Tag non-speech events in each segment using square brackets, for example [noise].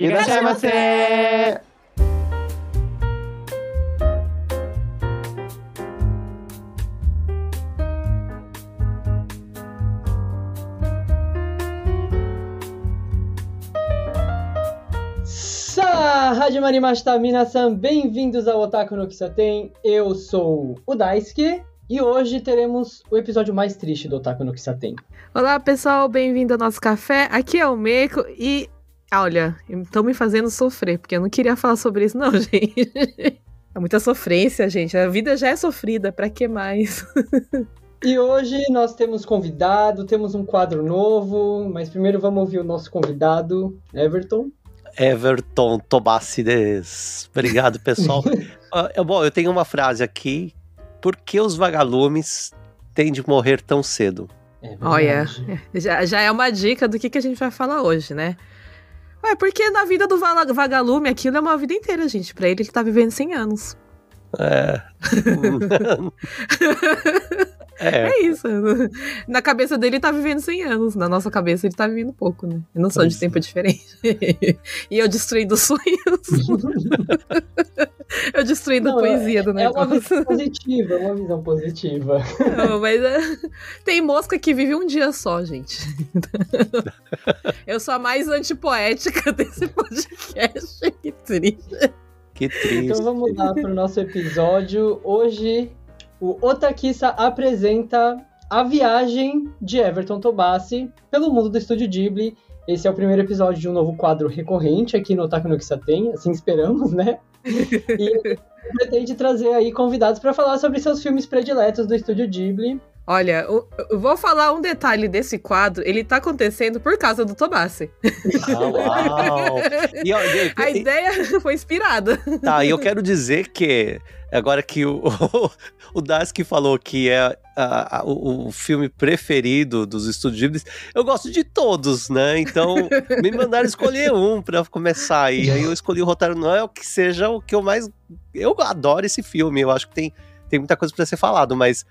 Irashaimase! Sa, Hajimashita Minasan, bem-vindos ao Otaku no Kisaten. Eu sou o Daisuke e hoje teremos o episódio mais triste do Otaku no Kisaten. Olá, pessoal, bem-vindo ao nosso café. Aqui é o Meiko e olha, estão me fazendo sofrer, porque eu não queria falar sobre isso não, [laughs] gente. É muita sofrência, gente. A vida já é sofrida, para que mais? [laughs] E hoje nós temos convidado, temos um quadro novo, mas primeiro vamos ouvir o nosso convidado, Everton. Everton Tobacides. Obrigado, pessoal. [laughs] uh, bom, eu tenho uma frase aqui. Por que os vagalumes têm de morrer tão cedo? É Olha, já, já é uma dica do que, que a gente vai falar hoje, né? Ué, porque na vida do vagalume aquilo é uma vida inteira, gente. Pra ele, ele tá vivendo 100 anos. É. [laughs] [laughs] [laughs] é. é. isso. [laughs] Na cabeça dele ele tá vivendo 100 anos. Na nossa cabeça ele tá vivendo pouco, né? Eu não sou de tempo diferente. [laughs] e eu destruindo sonhos. [laughs] eu destruindo não, a poesia do negócio. É uma visão positiva, é uma visão positiva. Não, mas é... tem mosca que vive um dia só, gente. eu sou a mais antipoética desse podcast. Que triste. Que triste. Então vamos lá para o nosso episódio. Hoje, o Otakissa apresenta a viagem de Everton Tobassi pelo mundo do Estúdio Ghibli. Esse é o primeiro episódio de um novo quadro recorrente aqui no Otaku no Kissa Tem, assim esperamos, né? E [laughs] pretende trazer aí convidados para falar sobre seus filmes prediletos do Estúdio Ghibli. Olha, eu vou falar um detalhe desse quadro. Ele tá acontecendo por causa do Tobassi. Ah, uau! [laughs] E, e, a ideia foi inspirada. Tá, e eu quero dizer que agora que o, [laughs] o, o Daski falou que é a, a, o, o, filme preferido dos estúdios eu gosto de todos, né? Então [laughs] me mandaram escolher um para começar. E aí eu escolhi o Rotário Noel, que seja o que eu mais. Eu adoro esse filme, eu acho que tem, tem muita coisa para ser falado, mas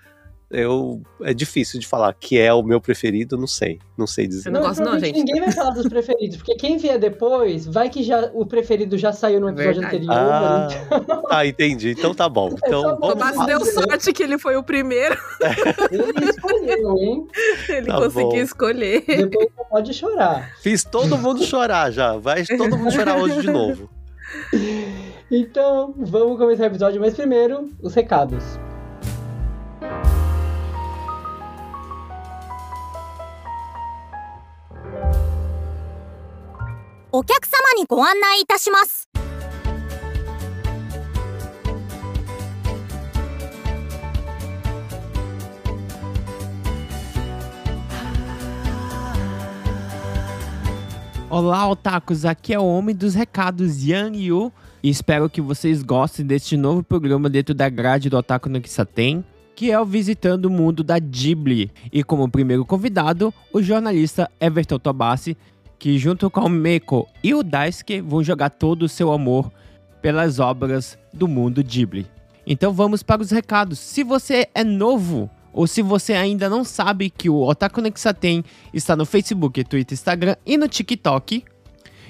eu é difícil de falar que é o meu preferido, não sei, não sei dizer. Eu não, gosto não, gente. Ninguém vai falar dos preferidos, porque quem vier depois, vai que já o preferido já saiu no episódio Verdade. anterior. Ah, então... tá, entendi. Então tá bom. [laughs] Então, o Tomás deu sorte que ele foi o primeiro. [laughs] Ele escolheu, hein? Ele tá conseguiu bom. escolher. Depois pode chorar. Fiz todo mundo chorar já. Vai todo mundo chorar hoje de novo. [laughs] Então, vamos começar o episódio, mas primeiro, os recados. お客様にご案内いたします Olá, otakus! Aqui é o Homem dos Recados, Yang Yu, e espero que vocês gostem deste novo programa dentro da grade do Otaku no Kisaten, que é o Visitando o Mundo da Ghibli. E como primeiro convidado, o jornalista Everton Tobassi, que junto com o Meko e o Daisuke vão jogar todo o seu amor pelas obras do mundo Ghibli. Então vamos para os recados. Se você é novo ou se você ainda não sabe que o Otaku Nexaten está no Facebook, Twitter, Instagram e no TikTok.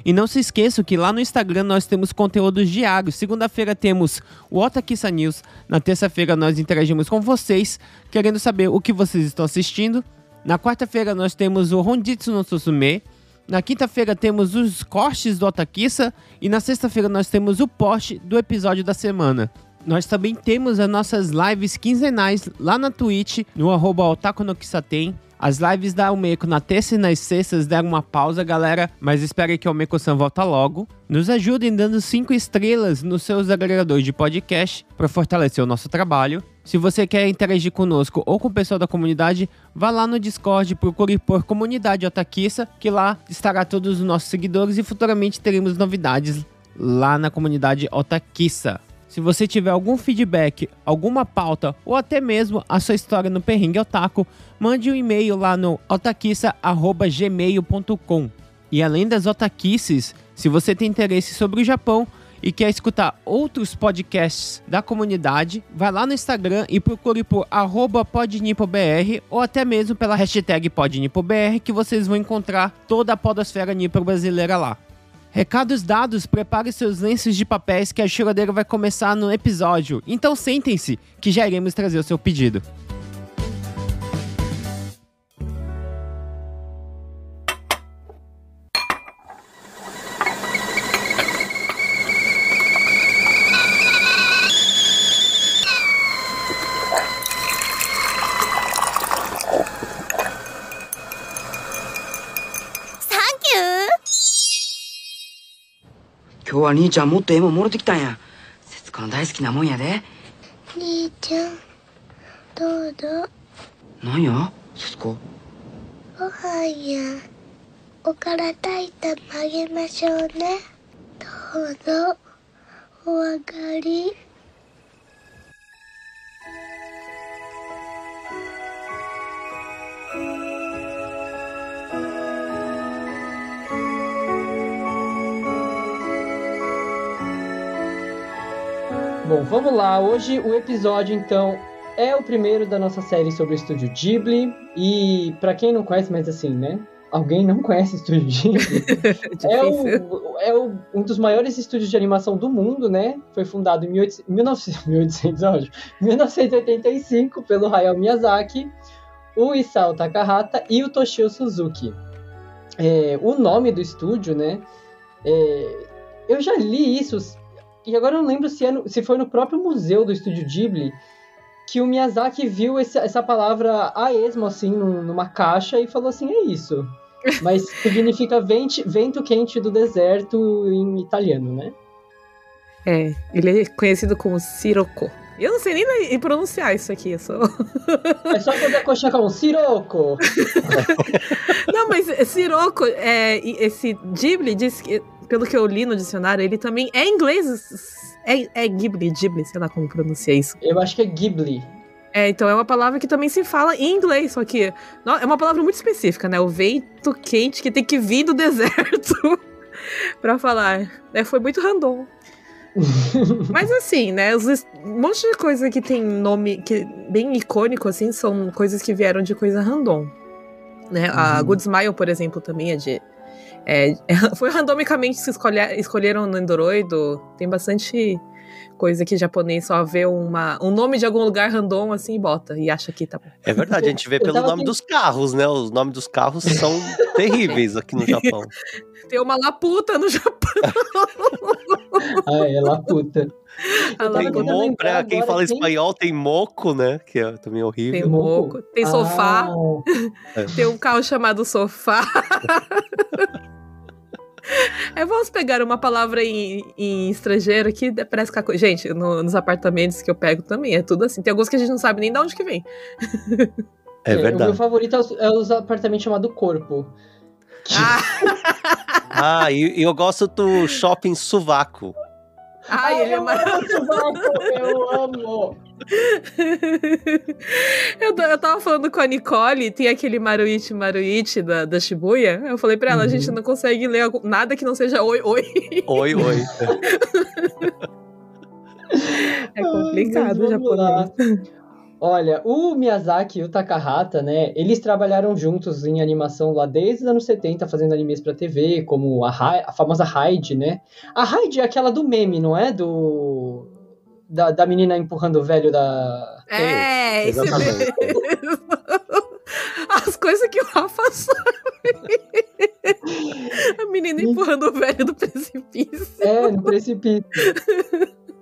E não se esqueça que lá no Instagram nós temos conteúdos diários. Segunda-feira temos o Otakissa News. Na terça-feira nós interagimos com vocês, querendo saber o que vocês estão assistindo. Na quarta-feira nós temos o Honditsu no Susume. Na quinta-feira temos os cortes do Otakissa e na sexta-feira nós temos o post do episódio da semana. Nós também temos as nossas lives quinzenais lá na Twitch, no arroba As lives da Almeco na terça e nas sextas deram uma pausa, galera, mas espere que o Almeco-san volta logo. Nos ajudem dando 5 estrelas nos seus agregadores de podcast para fortalecer o nosso trabalho. Se você quer interagir conosco ou com o pessoal da comunidade, vá lá no Discord, procure por Comunidade Otaquissa, que lá estará todos os nossos seguidores e futuramente teremos novidades lá na comunidade Otaquissa. Se você tiver algum feedback, alguma pauta ou até mesmo a sua história no Perrengue Otaku, mande um e-mail lá no otaquissa.gmail.com. E além das otaquices, se você tem interesse sobre o Japão, e quer escutar outros podcasts da comunidade, vai lá no Instagram e procure por podnipobr ou até mesmo pela hashtag podnipobr que vocês vão encontrar toda a podosfera nipo brasileira lá. Recados dados, prepare seus lenços de papéis que a choradeira vai começar no episódio. Então sentem-se, que já iremos trazer o seu pedido. Hoje は兄ちゃんもっと絵ももろてきたんや。節子の大好きなもんやで。兄ちゃんどうぞなんや？節子。ご飯やおから炊いたあげましょうね。どうぞ。お上がり「Bom, vamos lá. Hoje o episódio, então, é o primeiro da nossa série sobre o estúdio Ghibli. E para quem não conhece, mas assim, né? Alguém não conhece o estúdio Ghibli? [laughs] é, o, é o, um dos maiores estúdios de animação do mundo, né? Foi fundado em 18, 1900, 1800, 1985 pelo Hayao Miyazaki, o Isao Takahata e o Toshio Suzuki. É, o nome do estúdio, né? É, eu já li isso e agora eu não lembro se, é no, se foi no próprio museu do Estúdio Ghibli que o Miyazaki viu esse, essa palavra a esmo, assim, numa caixa e falou assim, é isso. [laughs] Mas significa vento, vento quente do deserto em italiano, né? É, ele é conhecido como Sirocco. Eu não sei nem pronunciar isso aqui, eu sou... É só fazer a coxinha com Sirocco. [laughs] não, mas Sirocco, é, esse Ghibli diz que pelo que eu li no dicionário, ele também é inglês. É, é Ghibli, Ghibli, sei lá como pronuncia isso. Eu acho que é Ghibli. É, então é uma palavra que também se fala em inglês, só que é uma palavra muito específica, né? O vento quente que tem que vir do [laughs] deserto [laughs] para falar. É, foi muito random. [laughs] Mas assim, né? Os, um monte de coisa que tem nome que bem icônico, assim, são coisas que vieram de coisa random. Né? Uhum. A Good Smile, por exemplo, também é de é, [laughs] foi randomicamente se escolher, escolheram no Android. Tem bastante coisa que japonês só vê uma, um nome de algum lugar random assim e bota e acha que tá bom. É verdade, a gente vê [laughs] pelo nome dos carros, né? Os nomes dos carros são [laughs] terríveis aqui no Japão. Tem uma Laputa no Japão. ah, é Laputa. Tem mo, pra quem fala tem... espanhol, tem moco, né? Que é também horrível. Tem moco, tem sofá. Ah. Tem um carro chamado sofá. É, vamos pegar uma palavra em, em estrangeiro que parece que a coisa. Gente, no, nos apartamentos que eu pego também é tudo assim. Tem alguns que a gente não sabe nem de onde que vem. É, é verdade. O meu favorito é os, é os apartamentos chamados Corpo. Ah, [laughs] ah e, eu gosto do shopping Suvaco. Ai, ele é maravilhoso. Eu amo. eu, [laughs] eu tava falando com a Nicole, tem aquele Maruichi Maruichi da, da Shibuya. Eu falei pra ela, uhum. a gente não consegue ler nada que não seja oi, oi. Oi, oi. [laughs] é complicado o japonês. Olha, o Miyazaki e o Takahata, né, eles trabalharam juntos em animação lá desde os anos 70, fazendo animes pra TV, como a, a famosa Hyde, né? A Hyde é aquela do meme, não é? Do... Da, da menina empurrando o velho da... É, isso mesmo. As coisas que o Rafa sabe. A menina empurrando o velho do precipício. É, no precipício.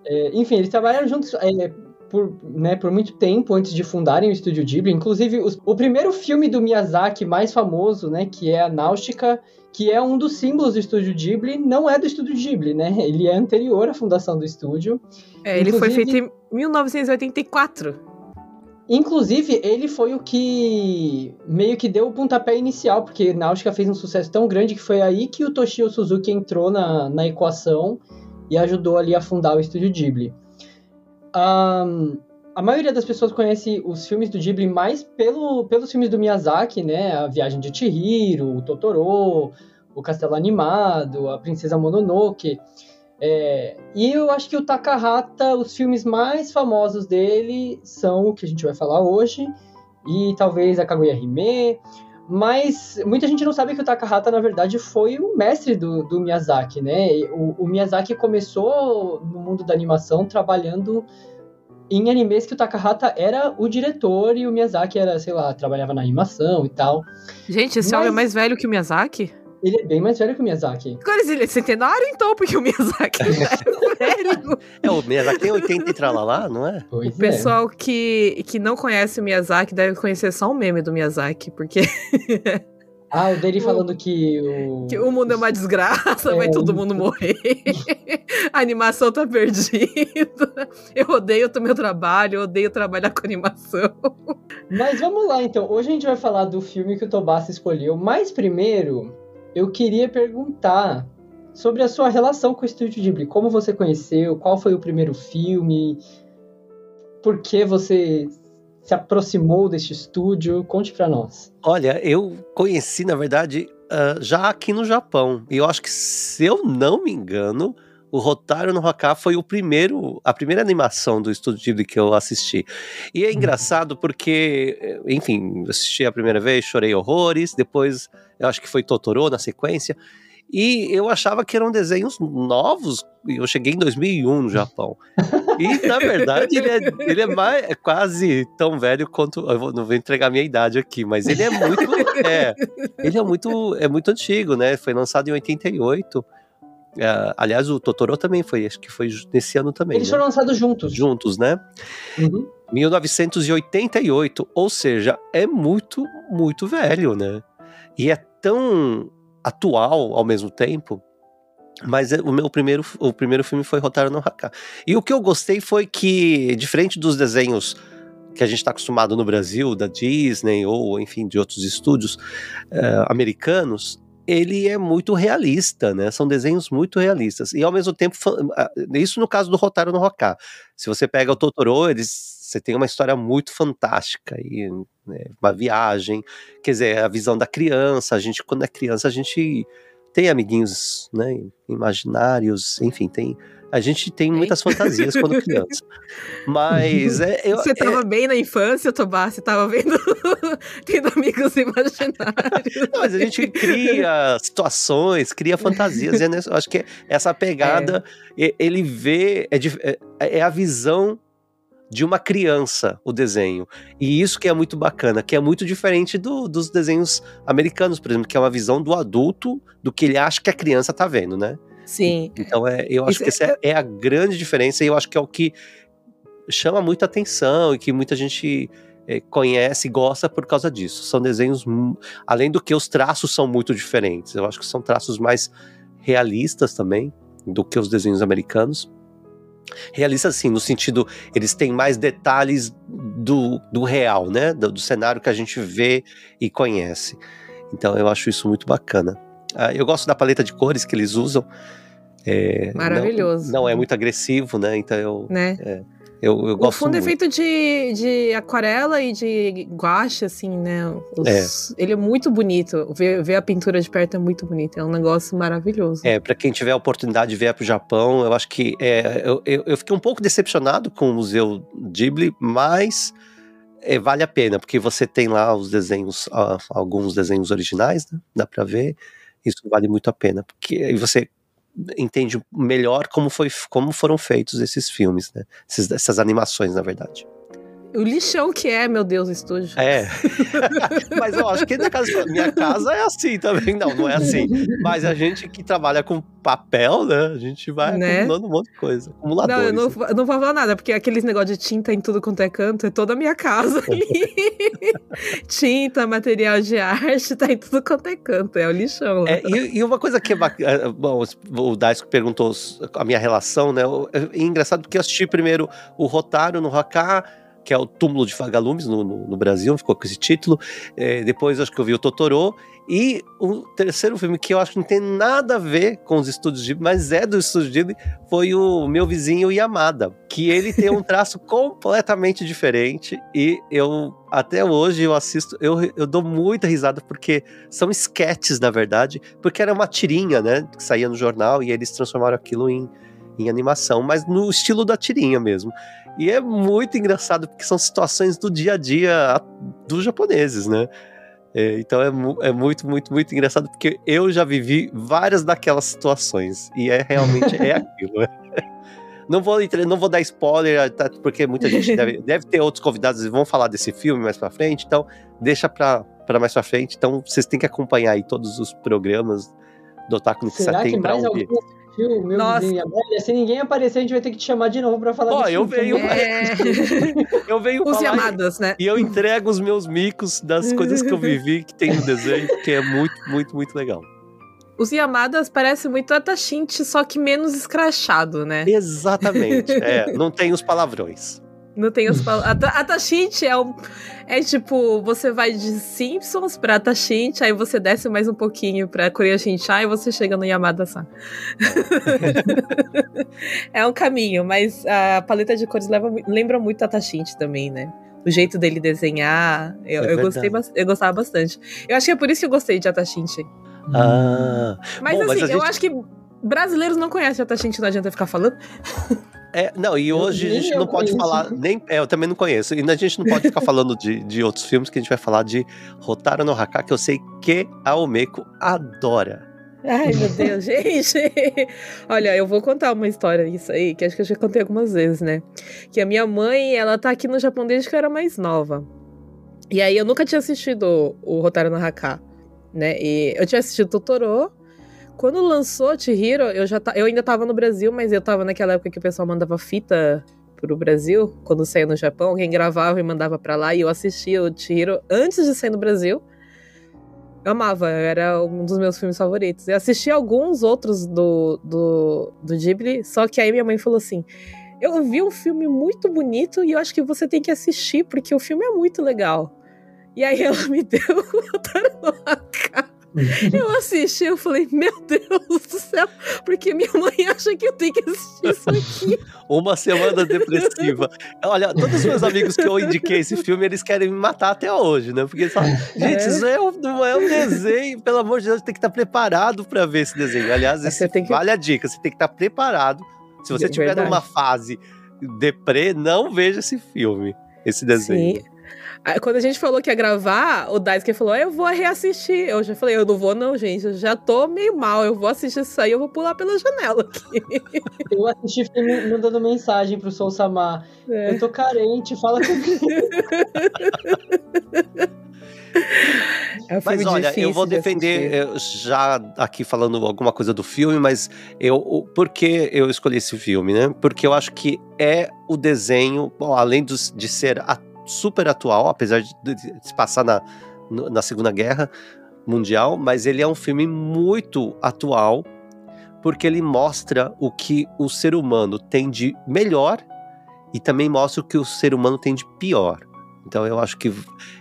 É, enfim, eles trabalharam juntos é, por, né, por muito tempo antes de fundarem o estúdio Ghibli. Inclusive, os, o primeiro filme do Miyazaki mais famoso, né, que é a Náutica, que é um dos símbolos do estúdio Ghibli, não é do estúdio Ghibli, né? [laughs] Ele é anterior à fundação do estúdio. É, ele foi feito em 1984. Inclusive, ele foi o que meio que deu o pontapé inicial, porque Náutica fez um sucesso tão grande que foi aí que o Toshio Suzuki entrou na, na equação e ajudou ali a fundar o estúdio Ghibli. Um, a maioria das pessoas conhece os filmes do Ghibli mais pelo, pelos filmes do Miyazaki, né? A Viagem de Chihiro, o Totoro, o Castelo Animado, a Princesa Mononoke. É, e eu acho que o Takahata, os filmes mais famosos dele são o que a gente vai falar hoje, e talvez a Kaguya Hime, Mas muita gente não sabe que o Takahata, na verdade, foi o mestre do, do Miyazaki, né? O, o, Miyazaki começou no mundo da animação trabalhando em animes que o Takahata era o diretor e o Miyazaki era, sei lá, trabalhava na animação e tal. Gente, esse Mas... homem é mais velho que o Miyazaki? Ele é bem mais velho que o Miyazaki. Agora ele é centenário, então, porque o Miyazaki é [laughs] velho. É, o Miyazaki tem 80 e tralalá, não é? Pois o é. pessoal que, que não conhece o Miyazaki deve conhecer só um meme do Miyazaki, porque... [laughs] Ah, o dele falando que o... que o mundo é uma desgraça, é, vai todo mundo morrer. [laughs] a animação tá perdida. Eu odeio o meu trabalho, eu odeio trabalhar com animação. Mas vamos lá, então. Hoje a gente vai falar do filme que o Tobassa escolheu. Mas primeiro, eu queria perguntar sobre a sua relação com o Estúdio Ghibli. Como você conheceu? Qual foi o primeiro filme? Por que você se aproximou deste estúdio? Conte para nós. Olha, eu conheci, na verdade, uh, já aqui no Japão. E eu acho que, se eu não me engano, o Rotário no Haka foi o primeiro, a primeira animação do Estúdio Ghibli que eu assisti. E é uhum. engraçado porque, enfim, assisti a primeira vez, chorei horrores, depois eu acho que foi Totoro na sequência. E eu achava que eram desenhos novos. Eu cheguei em 2001 no Japão. E, na verdade, ele é, ele é, mais, é quase tão velho quanto. Eu vou, não vou entregar minha idade aqui, mas ele é muito. É, ele é muito, é muito antigo, né? Foi lançado em 88. Uh, aliás, o Totoro também foi, acho que foi nesse ano também. Eles né? foram lançados juntos. Juntos, né? Uhum. 1988, ou seja, é muito, muito velho, né? E é tão atual ao mesmo tempo. Mas é, o meu primeiro, o primeiro filme foi Rotaro no Haka. E o que eu gostei foi que, diferente dos desenhos que a gente está acostumado no Brasil, da Disney ou, enfim, de outros estúdios uh, americanos, ele é muito realista, né? São desenhos muito realistas. E ao mesmo tempo, isso no caso do Rotaro no Hoká. Se você pega o Totoro, eles, você tem uma história muito fantástica e né, uma viagem, quer dizer, a visão da criança. A gente, quando é criança, a gente tem amiguinhos, né? Imaginários, enfim, tem a gente tem muitas fantasias quando criança. Mas é, eu, Você estava é... bem na infância, Tobá? Você estava vendo [laughs] tendo amigos imaginários. Não, mas a gente cria situações, cria fantasias. e eu acho que essa pegada, é. ele vê, é, é, é a visão de uma criança o desenho. E isso que é muito bacana, que é muito diferente do, dos desenhos americanos, por exemplo, que é uma visão do adulto do que ele acha que a criança tá vendo, né? Sim. Então é, eu acho Isso que essa é, é, a grande diferença e eu acho que é o que chama muita atenção e que muita gente é, conhece e gosta por causa disso. São desenhos, além do que os traços são muito diferentes. Eu acho que são traços mais realistas também do que os desenhos americanos. Realistas, assim, no sentido, eles têm mais detalhes do, do real, né? Do, do cenário que a gente vê e conhece. Então eu acho isso muito bacana. Uh, eu gosto da paleta de cores que eles usam. É, Maravilhoso. Não, não, é muito agressivo, né? Então eu. Né? É, eu, eu gosto o fundo muito. é feito de, de aquarela e de guache, assim, né? Os, é. Ele é muito bonito. Ver, ver a pintura de perto é muito bonito. É um negócio maravilhoso. É, para quem tiver a oportunidade de ver pro Japão, eu acho que. É, eu, eu, eu fiquei um pouco decepcionado com o Museu Ghibli, mas é, vale a pena, porque você tem lá os desenhos, alguns desenhos originais, né? Dá pra ver. Isso vale muito a pena, porque você entende melhor como, foi, como foram feitos esses filmes, né? Esses, essas animações, na verdade. O lixão que é, meu Deus, o estúdio. É. [laughs] Mas eu acho que na casa, minha casa é assim também. Não, não é assim. Mas a gente que trabalha com papel, né? A gente vai né? acumulando um monte de coisa. Acumuladores. Não, eu não, eu não vou falar nada, porque aqueles negócios de tinta em tudo quanto é canto é toda a minha casa. [laughs] tinta, material de arte, tá em tudo quanto é canto. É o lixão. É, e, e, uma coisa que é bacana. É, bom, o Daisco perguntou a minha relação, né? É engraçado porque eu assisti primeiro o Rotário no Haká que é o Túmulo de Vagalumes no, no, no Brasil, ficou com esse título. É, depois acho que eu vi o Totoro. E o terceiro filme que eu acho que não tem nada a ver com os estúdios Ghibli, mas é do estúdio Ghibli, foi o Meu Vizinho Yamada, que ele tem um traço [laughs] completamente diferente e eu até hoje eu assisto, eu, eu dou muita risada porque são sketches, na verdade, porque era uma tirinha, né, que saía no jornal e eles transformaram aquilo em, em animação, mas no estilo da tirinha mesmo. E é muito engraçado, porque são situações do dia a dia dos japoneses, né? É, então é, é muito, muito, muito engraçado, porque eu já vivi várias daquelas situações. E é realmente é [laughs] aquilo. né? Não vou, não vou dar spoiler, tá, porque muita gente deve, [laughs] deve ter outros convidados e vão falar desse filme mais pra frente, então deixa pra, pra mais pra frente. Então vocês têm que acompanhar aí todos os programas do Otaku no que Será que tem pra mais ouvir. alguém o meu Nossa. vizinho e? Se ninguém aparecer, a gente vai ter que te chamar de novo pra falar Ó, eu venho-. É... [laughs] Eu venho Os falar amadas, né? e eu entrego os meus micos das coisas que eu [laughs] vivi que tem no desenho, que é muito, muito, muito legal. Os Yamadas parece muito Atashinte, só que menos escrachado, né? Exatamente. É, não tem os palavrões. Não tem os [laughs] pal... Ata- Atashinte é um... É tipo, você vai de Simpsons pra Atashinte, aí você desce mais um pouquinho pra Korea Shinchan e você chega no Yamada-san. [laughs] é um caminho, mas a paleta de cores leva, lembra muito Atashinte também, né? O jeito dele desenhar, eu, É eu gostei, eu gostava bastante. Eu acho que é por isso que eu gostei de Atashinte. Ah. Mas Bom, mas assim, eu gente- acho que brasileiros não conhecem Atashinte, não adianta ficar falando. É, não, e hoje a gente não pode conheço. falar, nem, é, eu também não conheço, e a gente não pode ficar falando de, de outros filmes, que a gente vai falar de Rotaro no Haka, que eu sei que a Omeko adora. Ai, meu Deus, [laughs] gente. Olha, eu vou contar uma história isso aí, que acho que eu já contei algumas vezes, né? Que a minha mãe, ela tá aqui no Japão desde que eu era mais nova. E aí eu nunca tinha assistido o Rotaro no Haka, né? E eu tinha assistido Totoro. Quando lançou Chihiro, eu já ta... eu ainda tava no Brasil, mas eu tava naquela época que o pessoal mandava fita pro Brasil, quando saía no Japão, alguém gravava e mandava pra lá, e eu assistia o Chihiro antes de sair no Brasil. Eu amava, era um dos meus filmes favoritos. Eu assisti alguns outros do, do, do Ghibli, só que aí minha mãe falou assim: Eu vi um filme muito bonito e eu acho que você tem que assistir, porque o filme é muito legal. E aí ela me [laughs] deu o Taranaka. Eu assisti, eu falei, meu Deus do céu, porque minha mãe acha que eu tenho que assistir isso aqui. [laughs] Uma semana depressiva. Olha, todos os meus amigos que eu indiquei esse filme, eles querem me matar até hoje, né? Porque eles falam, gente, É. isso é um, não é um desenho, pelo amor de Deus, tem que estar preparado pra ver esse desenho. Aliás, Você esse, que- vale a dica, você tem que estar preparado. Se você É estiver verdade. numa fase deprê, não veja esse filme, esse desenho. Sim. Quando a gente falou que ia gravar, o Daisuke falou: Eu vou reassistir. Eu já falei: Eu não vou, não, gente. Eu já tô meio mal. Eu vou assistir isso aí, eu vou pular pela janela aqui. [laughs] Eu assisti filme mandando mensagem pro Soul Samar. É. Eu tô carente, fala comigo. É um Mas olha, eu vou de defender, eu já aqui falando alguma coisa do filme, mas eu, o- por que eu escolhi esse filme, né? Porque eu acho que é o desenho, bom, além dos- de ser a- super atual, apesar de, se passar na, na Segunda Guerra Mundial, mas ele é um filme muito atual, porque ele mostra o que o ser humano tem de melhor e também mostra o que o ser humano tem de pior. Então eu acho que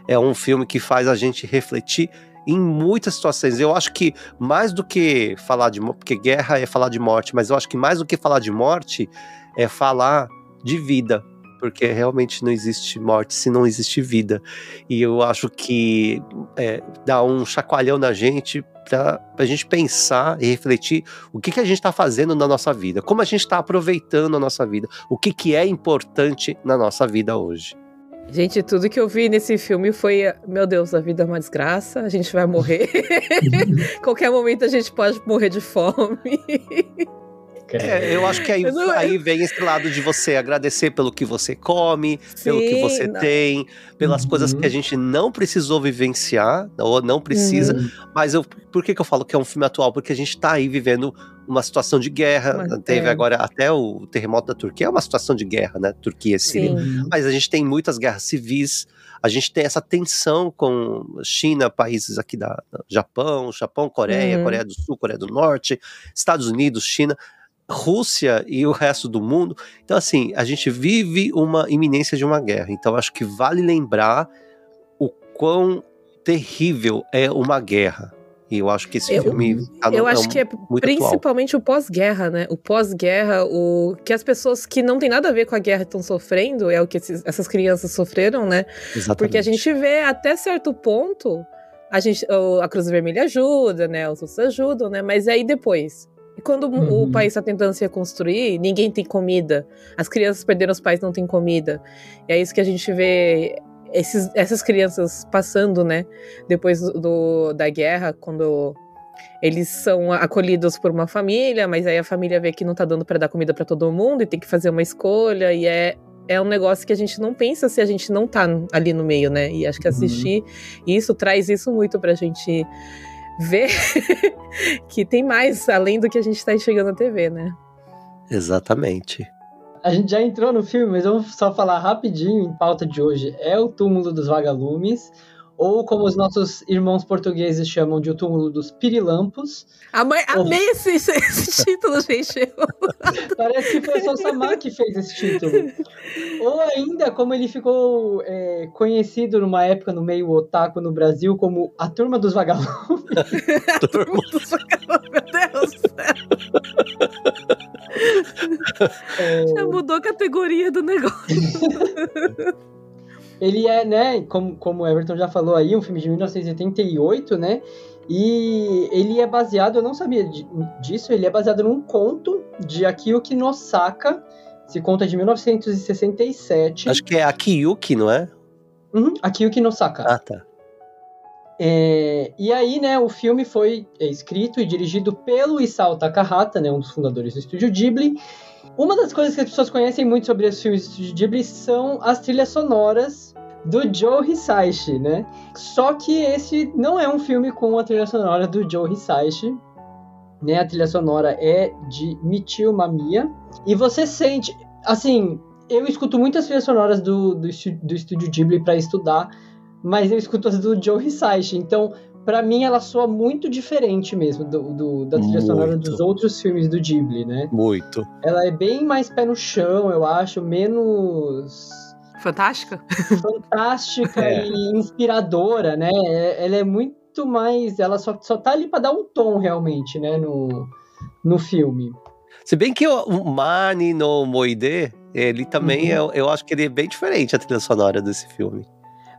é um filme que faz a gente refletir em muitas situações. Eu acho que mais do que falar de porque guerra é falar de morte, mas eu acho que mais do que falar de morte é falar de vida, porque realmente não existe morte se não existe vida. E eu acho que é, dá um chacoalhão na gente para a gente pensar e refletir o que, que a gente está fazendo na nossa vida, como a gente está aproveitando a nossa vida, o que, que é importante na nossa vida hoje. Gente, tudo que eu vi nesse filme foi: Meu Deus, a vida é uma desgraça, a gente vai morrer. [laughs] Qualquer momento a gente pode morrer de fome. É, eu acho que aí, não- aí vem esse lado de você agradecer pelo que você come, pelo que você não. tem, pelas Uhum. coisas que a gente não precisou vivenciar, ou não precisa. Uhum. Mas eu, por que, que eu falo que é um filme atual? Porque a gente tá aí vivendo uma situação de guerra. Uma- Teve é. agora até o terremoto da Turquia, é uma situação de guerra, né? Turquia e Síria. Sim. Mas a gente tem muitas guerras civis, a gente tem essa tensão com China, países aqui da da Japão, Japão, Coreia, Uhum. Coreia do Sul, Coreia do Norte, Estados Unidos, China, Rússia e o resto do mundo. Então, assim, a gente vive uma iminência de uma guerra. Então, acho que vale lembrar o quão terrível é uma guerra. E eu acho que esse Eu- filme. tá no- Eu é acho um- que é atual. principalmente o pós-guerra, né? O pós-guerra, o que as pessoas que não tem nada a ver com a guerra estão sofrendo, é o que esses- essas crianças sofreram, né? Exatamente. Porque a gente vê até certo ponto, a, gente, a Cruz Vermelha ajuda, né? Os outros ajudam, né? Mas aí depois. E quando o- o Uhum. país está tentando se reconstruir, ninguém tem comida. As crianças perderam os pais, não têm comida. E é isso que a gente vê. esses, essas crianças passando, né, depois do, da guerra, quando eles são acolhidos por uma família, mas aí a família vê que não tá dando para dar comida para todo mundo e tem que fazer uma escolha e é é um negócio que a gente não pensa se a gente não tá ali no meio, né? E acho que uhum. assistir uhum. isso traz isso muito pra gente ver [laughs] que tem mais além do que a gente tá enxergando na TV, né? Exatamente. A gente já entrou no filme, mas vamos só falar rapidinho em pauta de hoje. É o túmulo dos vagalumes, ou como os nossos irmãos portugueses chamam de o túmulo dos pirilampos. Amei, ou... amei esse, esse [laughs] título, gente. Parece que foi o Samar que fez esse título. Ou ainda, como ele ficou é, conhecido numa época no meio otaku no Brasil, como a Turma dos Vagalumes. [laughs] a Turma dos Vagalumes, meu Deus do céu. É... Já mudou a categoria do negócio. [laughs] Ele é, né, como, como o Everton já falou aí, um filme de 1988, né? E ele é baseado, eu não sabia disso, ele é baseado num conto de Akiyuki Nosaka. Esse conto é de 1967. Acho que é Akiyuki, não é? Uhum, Akiyuki Nosaka. Ah, tá. É, e aí, né, o filme foi é, escrito e dirigido pelo Isao Takahata, né, um dos fundadores do estúdio Ghibli. Uma das coisas que as pessoas conhecem muito sobre os filmes do estúdio Ghibli são as trilhas sonoras do Joe Hisaishi, né? Só que esse não é um filme com a trilha sonora do Joe Hisaishi, né? A trilha sonora é de Michio Mamiya. E você sente, assim, eu escuto muitas trilhas sonoras do, do, do estúdio Ghibli para estudar, mas eu escuto as do Joe Hisaishi. Então, para mim, ela soa muito diferente mesmo do, do da trilha muito. sonora dos outros filmes do Ghibli, né? Muito. Ela é bem mais pé no chão, eu acho, menos. Fantástica? Fantástica [laughs] é. e inspiradora, né? É, ela é muito mais. Ela só, só tá ali pra dar um tom, realmente, né? No, no filme. Se bem que o Mani no Moide, ele também, uhum. eu, eu acho que ele é bem diferente a trilha sonora desse filme.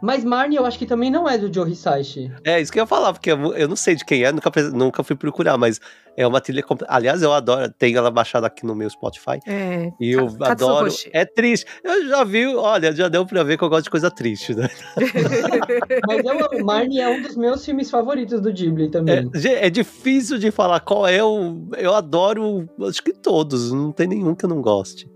Mas Marnie eu acho que também não é do Joe Hisaishi. É, isso que eu ia falar, porque eu, eu não sei de quem é, nunca, nunca fui procurar, mas é uma trilha. Aliás, eu adoro, tenho ela baixada aqui no meu Spotify. É. E eu adoro. É triste. Eu já vi, olha, já deu pra ver que eu gosto de coisa triste, né? [laughs] mas eu, Marnie é um dos meus filmes favoritos do Ghibli também. É, é difícil de falar qual é o. Eu adoro, acho que todos, não tem nenhum que eu não goste.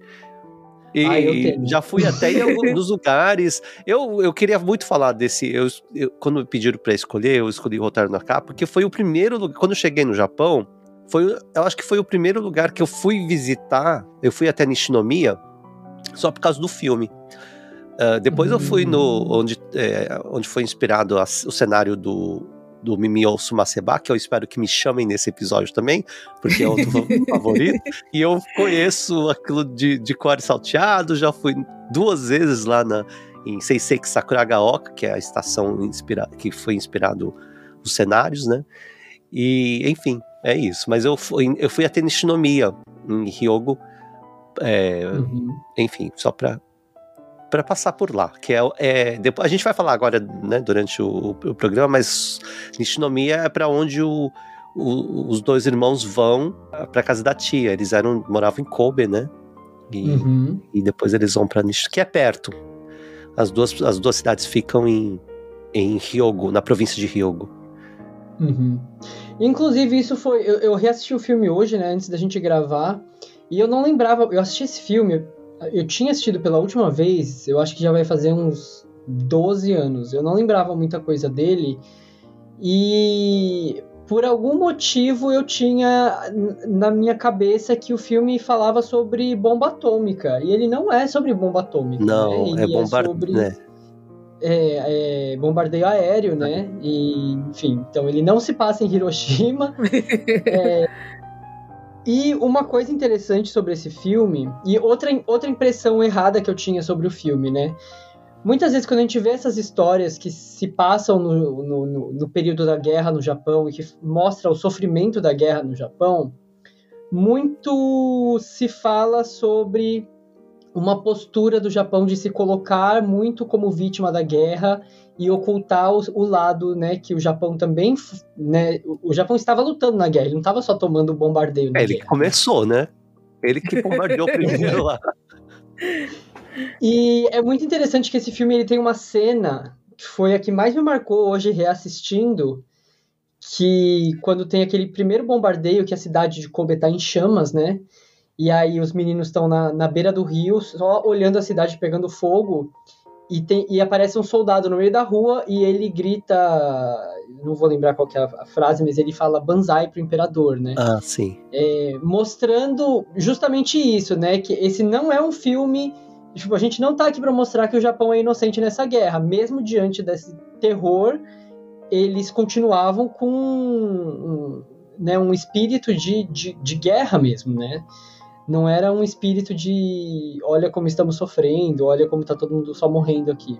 E ah, já fui até em alguns [laughs] lugares. Eu, eu queria muito falar desse. Eu, eu quando me pediram para escolher, eu escolhi Rotário no Cá, porque foi o primeiro lugar. Quando eu cheguei no Japão, foi, eu acho que foi o primeiro lugar que eu fui visitar. Eu fui até Nishinomiya só por causa do filme. Uh, depois uhum. eu fui no hum. onde, é, onde foi inspirado a, o cenário do do Mimio Sumaseba, que eu espero que me chamem nesse episódio também, porque é o [laughs] favorito. E eu conheço aquilo de, de core salteado, já fui duas vezes lá na, em Seiseki Sakuragaoka, que é a estação inspira que foi inspirado os cenários, né? E, enfim, é isso. Mas eu fui, eu fui até Nishinomiya, em Hyogo, é, uhum. enfim, só para para passar por lá, que é, é, depois a gente vai falar agora, né, durante o, o programa, mas Nishinomiya é para onde o, o, os dois irmãos vão para casa da tia. Eles eram moravam em Kobe, né? E, uhum. e depois eles vão para Nish, que é perto. As duas, as duas cidades ficam em, em Hyogo, na província de Hyogo. Uhum. Inclusive, isso foi. Eu, eu reassisti o filme hoje, né, antes da gente gravar, e eu não lembrava. Eu assisti esse filme, eu tinha assistido pela última vez, eu acho que já vai fazer uns 12 anos. Eu não lembrava muita coisa dele. E por algum motivo eu tinha na minha cabeça que o filme falava sobre bomba atômica. E ele não é sobre bomba atômica. Não, né? é bombardeio. É, é, é, bombardeio aéreo, né? E, enfim, então ele não se passa em Hiroshima. [laughs] é, e uma coisa interessante sobre esse filme, e outra, outra impressão errada que eu tinha sobre o filme, né? Muitas vezes, quando a gente vê essas histórias que se passam no, no, no, no período da guerra no Japão e que mostra o sofrimento da guerra no Japão, muito se fala sobre uma postura do Japão de se colocar muito como vítima da guerra e ocultar o, o, lado, né, que o Japão também, né, o Japão estava lutando na guerra, ele não estava só tomando bombardeio. É, ele guerra. começou, né? Ele que bombardeou [laughs] primeiro lá. E é muito interessante que esse filme ele tem uma cena que foi a que mais me marcou hoje reassistindo, que quando tem aquele primeiro bombardeio que a cidade de Kobe tá em chamas, né? E aí os meninos estão na, na beira do rio, só olhando a cidade pegando fogo, e, tem, e aparece um soldado no meio da rua e ele grita, não vou lembrar qual é a frase, mas ele fala banzai pro imperador, né? Ah, sim. É, mostrando justamente isso, né? Que esse não é um filme Tipo, a gente não tá aqui para mostrar que o Japão é inocente nessa guerra. Mesmo diante desse terror, eles continuavam com um, né, um espírito de, de, de guerra mesmo, né? Não era um espírito de olha como estamos sofrendo, olha como tá todo mundo só morrendo aqui.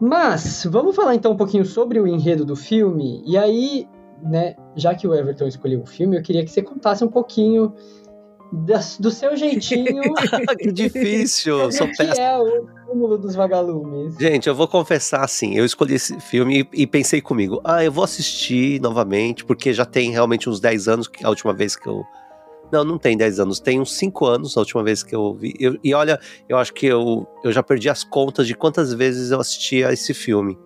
Mas, vamos falar então um pouquinho sobre o enredo do filme. E aí, né, já que o Everton escolheu o filme, eu queria que você contasse um pouquinho do seu [laughs] jeitinho. que difícil, sou [laughs] que péssimo. é o túmulo dos vagalumes. Gente, eu vou confessar assim, eu escolhi esse filme e, e, pensei comigo, ah, eu vou assistir novamente, porque já tem realmente uns 10 anos que a última vez que eu não, não tem 10 anos, tem uns 5 anos a última vez que eu vi. Eu, e olha, eu acho que eu, eu já perdi as contas de quantas vezes eu assisti a esse filme.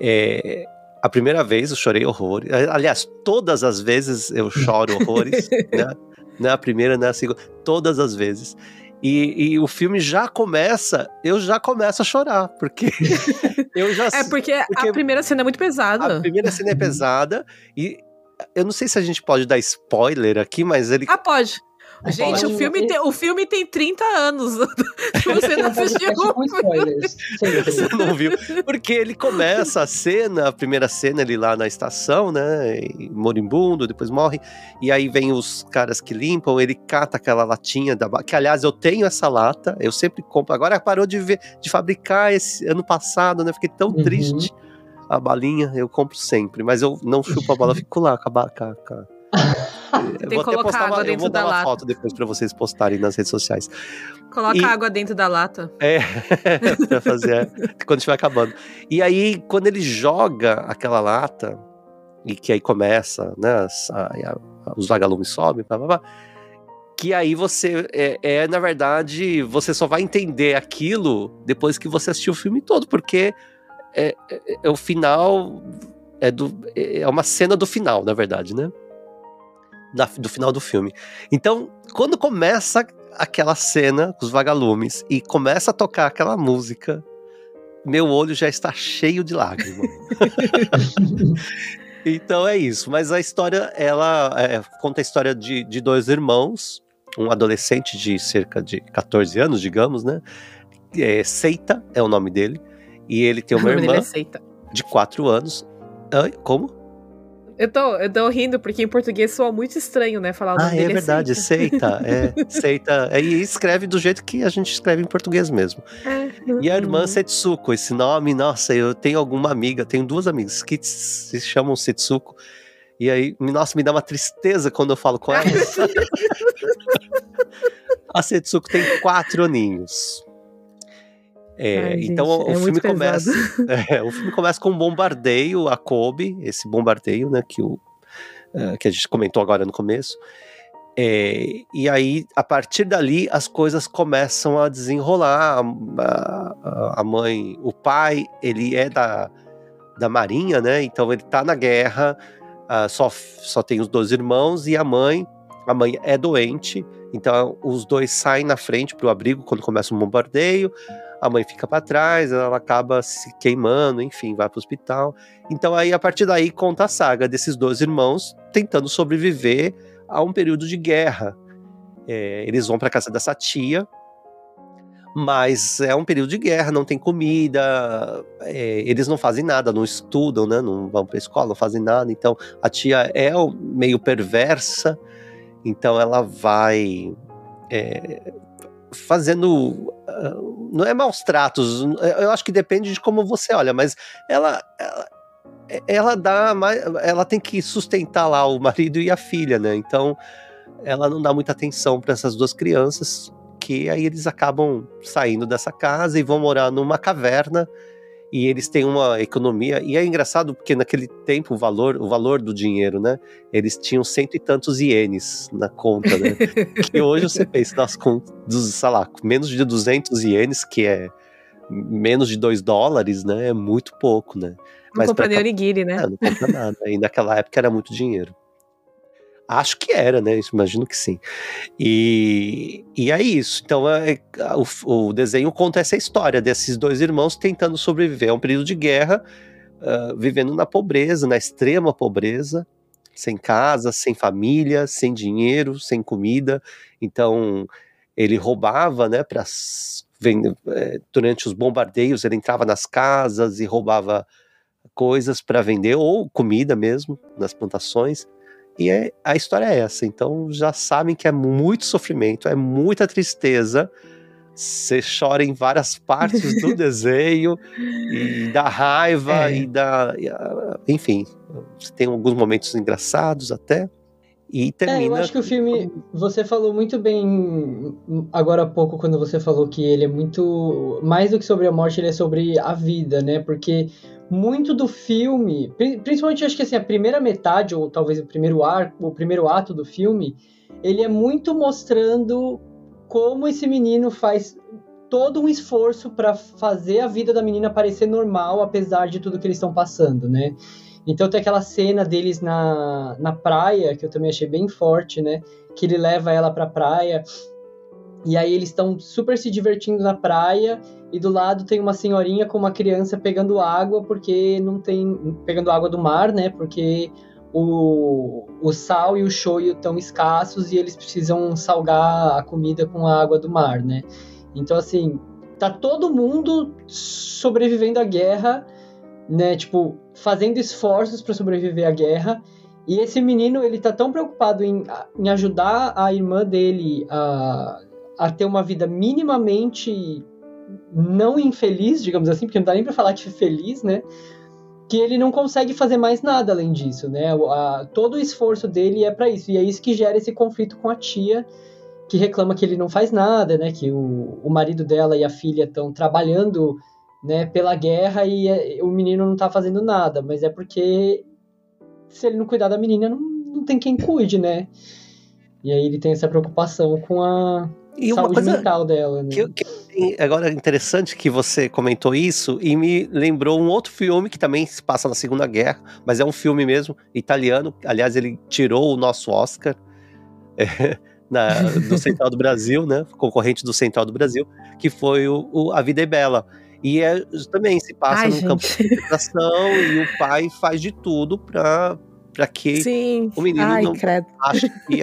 É, a primeira vez eu chorei horrores. Aliás, todas as vezes eu choro horrores, [laughs] né? Não é a primeira, não é a segunda. Todas as vezes. E, e, o filme já começa, eu já começo a chorar, porque [laughs] eu já É porque, porque, a primeira cena é muito pesada. A primeira cena é pesada e eu não sei se a gente pode dar spoiler aqui, mas ele Ah, pode. Gente, o filme, tem, o filme tem 30 anos. [laughs] Você não assistiu. [laughs] Você não viu. Porque ele começa a cena, a primeira cena ele lá na estação, né? Moribundo, depois morre. E aí vem os caras que limpam, ele cata aquela latinha da que aliás eu tenho essa lata, eu sempre compro. Agora parou de ver, de fabricar esse ano passado, né? Fiquei tão uhum. triste. A balinha eu compro sempre, mas eu não chupo a bola, eu fico lá com a, com a, [laughs] Tem que colocar água uma, dentro da lata. Eu vou dar uma foto depois pra vocês postarem nas redes sociais. Coloca e... água dentro da lata. É, [laughs] pra fazer quando estiver acabando. E aí, quando ele joga aquela lata, e que aí começa, né, a, a, os vagalumes sobem, blá, blá, blá, que aí você, é, é, na verdade, você só vai entender aquilo depois que você assistiu o filme todo, porque é, é, é o final, é, do, é uma cena do final, na verdade, né? da, do final do filme. Então, quando começa aquela cena com os vagalumes e começa a tocar aquela música, meu olho já está cheio de lágrimas. [laughs] então é isso. Mas a história, ela é, conta a história de, de dois irmãos, um adolescente de cerca de 14 anos, digamos, né? É, Seita é o nome dele. E ele tem uma [laughs] irmã é de 4 anos. Como? Eu tô, eu tô rindo porque em português soa muito estranho, né? Falar o nome ah, é verdade, seita. É, [laughs] seita. É, e escreve do jeito que a gente escreve em português mesmo. É. E a irmã Setsuko, esse nome, nossa, eu tenho alguma amiga, tenho duas amigas que se chamam Setsuko. E aí, nossa, me dá uma tristeza quando eu falo com [laughs] elas. a Setsuko tem quatro aninhos. É, Ai, então gente, o, é filme começa, [laughs] é, o filme começa com um bombardeio a Kobe, esse bombardeio, né, que, o, uh, que a gente comentou agora no começo. É, e aí, a partir dali, as coisas começam a desenrolar. A, a, a, mãe, o pai, ele é da, da Marinha, né? Então ele tá na guerra, uh, só, só tem os dois irmãos e a mãe. A mãe é doente, então os dois saem na frente para o abrigo quando começa o bombardeio a mãe fica para trás, ela acaba se queimando, enfim, vai para o hospital. Então aí a partir daí conta a saga desses dois irmãos tentando sobreviver a um período de guerra. É, eles vão para casa dessa tia, mas é um período de guerra, não tem comida, é, eles não fazem nada, não estudam, né? Não vão para escola, não fazem nada. Então a tia é meio perversa, então ela vai é, fazendo. Uh, não é maus tratos, eu acho que depende de como você olha, mas ela, ela, ela dá mais. Ela tem que sustentar lá o marido e a filha, né? Então ela não dá muita atenção para essas duas crianças, que aí eles acabam saindo dessa casa e vão morar numa caverna. E eles têm uma economia e é engraçado porque naquele tempo o valor o valor do dinheiro né eles tinham cento e tantos ienes na conta né? [laughs] Que hoje você pensa das contas dos sei lá menos de 200 ienes que é menos de 2 dólares né é muito pouco né? Não Mas compra nem onigiri né? É, não compra nada. E naquela época era muito dinheiro Acho que era, né? Imagino que sim. E, e é isso. Então, é, o, o, desenho conta essa história desses dois irmãos tentando sobreviver a um período de guerra, uh, vivendo na pobreza, na extrema pobreza, sem casa, sem família, sem dinheiro, sem comida. Então, ele roubava, né? Pra, é, durante os bombardeios, ele entrava nas casas e roubava coisas para vender, ou comida mesmo, nas plantações. E é, a história é essa. Então já sabem que é muito sofrimento, é muita tristeza. Você chora em várias partes do [laughs] desenho e dá raiva é. e dá. Enfim, tem alguns momentos engraçados até. E termina. É, eu acho que o filme. Você falou muito bem agora há pouco, quando você falou que ele é muito. Mais do que sobre a morte, ele é sobre a vida, né? Porque muito do filme, principalmente acho que assim, a primeira metade, ou talvez o primeiro arco, o primeiro ato do filme, ele é muito mostrando como esse menino faz todo um esforço para fazer a vida da menina parecer normal, apesar de tudo que eles estão passando, né? Então tem aquela cena deles na, na praia, que eu também achei bem forte, né? Que ele leva ela pra praia, e aí eles estão super se divertindo na praia, e do lado tem uma senhorinha com uma criança pegando água porque não tem pegando água do mar, né? Porque o, o sal e o shoyu estão escassos e eles precisam salgar a comida com a água do mar, né? Então assim, tá todo mundo sobrevivendo à guerra, né? Tipo, fazendo esforços para sobreviver à guerra. E esse menino, ele tá tão preocupado em, em ajudar a irmã dele a, a ter uma vida minimamente não infeliz, digamos assim, porque não dá nem pra falar que é feliz, né? Que ele não consegue fazer mais nada além disso, né? A, todo o esforço dele é para isso. E é isso que gera esse conflito com a tia, que reclama que ele não faz nada, né? Que o, o marido dela e a filha estão trabalhando né, pela guerra e é, o menino não tá fazendo nada. Mas é porque se ele não cuidar da menina, não, não tem quem cuide, né? E aí ele tem essa preocupação com a, e saúde uma coisa mental dela, né? Que, que, agora é interessante que você comentou isso e me lembrou um outro filme que também se passa na Segunda Guerra, mas é um filme mesmo, italiano. Aliás, ele tirou o nosso Oscar é, [laughs] na, do Central do Brasil, né? Concorrente do Central do Brasil, que foi o, o A Vida é Bela. E é, também se passa Ai, num gente. campo de concentração [laughs] e o pai faz de tudo para para que Sim. o menino Ai, não credo. ache que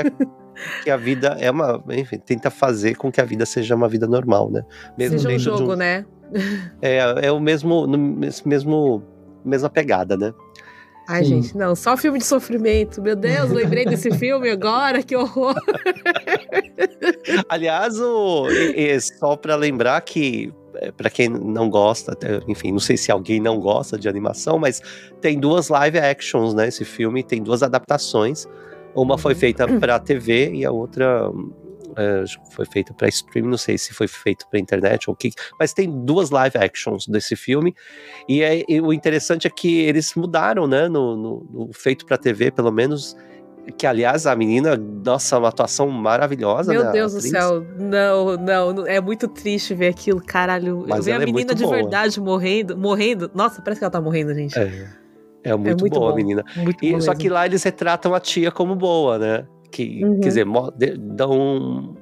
que a vida é uma. Enfim, tenta fazer com que a vida seja uma vida normal, né? Mesmo seja um jogo, um, né? É, é o mesmo, mesmo. Mesma pegada, né? Ai, hum. gente, não, só filme de sofrimento. Meu Deus, lembrei desse [laughs] filme agora, que horror. Aliás, o, e, e só para lembrar que é, para quem não gosta, enfim, não sei se alguém não gosta de animação, mas tem duas live actions, né? Esse filme tem duas adaptações. Uma foi uhum. feita para TV e a outra é, foi feita para stream, não sei se foi feito para internet ou o que, mas tem duas live actions desse filme e, é, e o interessante é que eles mudaram, né, no, no, no feito para TV, pelo menos que aliás a menina, nossa, uma atuação maravilhosa. Meu Deus atriz. do céu, não, não, é muito triste ver aquilo, caralho. Mas ver a é menina de boa. verdade morrendo, morrendo. Nossa, parece que ela tá morrendo, gente. É. É muito, é muito boa, bom. menina. Muito e, só que lá eles retratam a tia como boa, né? Que, uhum. Quer dizer, dão um,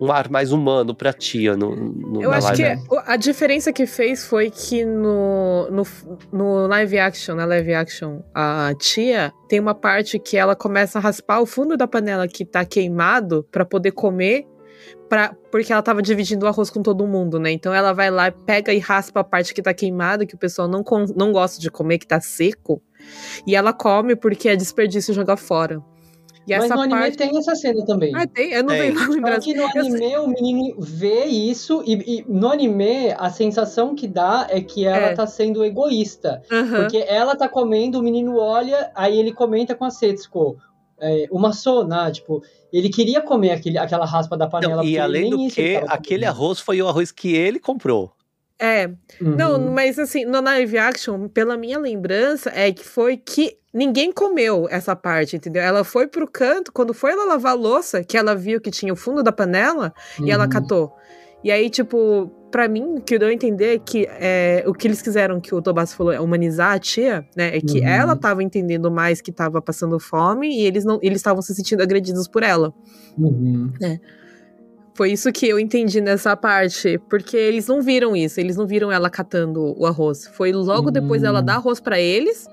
um ar mais humano pra tia no, no Eu acho live. que a diferença que fez foi que no, no, no live action, na live action, a tia tem uma parte que ela começa a raspar o fundo da panela que tá queimado para poder comer Pra, porque ela tava dividindo o arroz com todo mundo, né? Então ela vai lá, pega e raspa a parte que tá queimada, que o pessoal não, não gosta de comer, que tá seco. E ela come porque é desperdício jogar fora. E Mas no anime parte... tem essa cena também. Ah, tem? Eu não tenho lembrança. Só que no anime o menino vê isso e, e, no anime a sensação que dá é que ela é. tá sendo egoísta. Uhum. Porque ela tá comendo, o menino olha, aí ele comenta com a Setsuko é, uma sona, tipo, ele queria comer aquele, aquela raspa da panela. Não, e além do que, aquele arroz foi o arroz que ele comprou. É. Uhum. Não, mas assim, no live action, pela minha lembrança, é que foi que ninguém comeu essa parte, entendeu? Ela foi pro canto, quando foi ela lavar a louça, que ela viu que tinha o fundo da panela, e ela Uhum. catou. E aí, tipo, pra mim, o que deu a entender é que é, o que eles quiseram, que o Tobasso falou, é humanizar a tia, né? É que Uhum. ela tava entendendo mais que tava passando fome e eles não eles estavam se sentindo agredidos por ela. Uhum. Foi isso que eu entendi nessa parte, porque eles não viram isso, eles não viram ela catando o arroz. Foi logo depois Hum. dela dar arroz pra eles.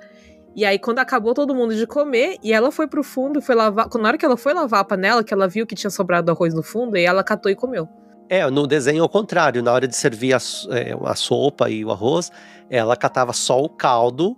E aí, quando acabou todo mundo de comer, e ela foi pro fundo e foi lavar. Na hora que ela foi lavar a panela, que ela viu que tinha sobrado arroz no fundo, e ela catou e comeu. É, no desenho ao contrário, na hora de servir a, é, a sopa e o arroz, ela catava só o caldo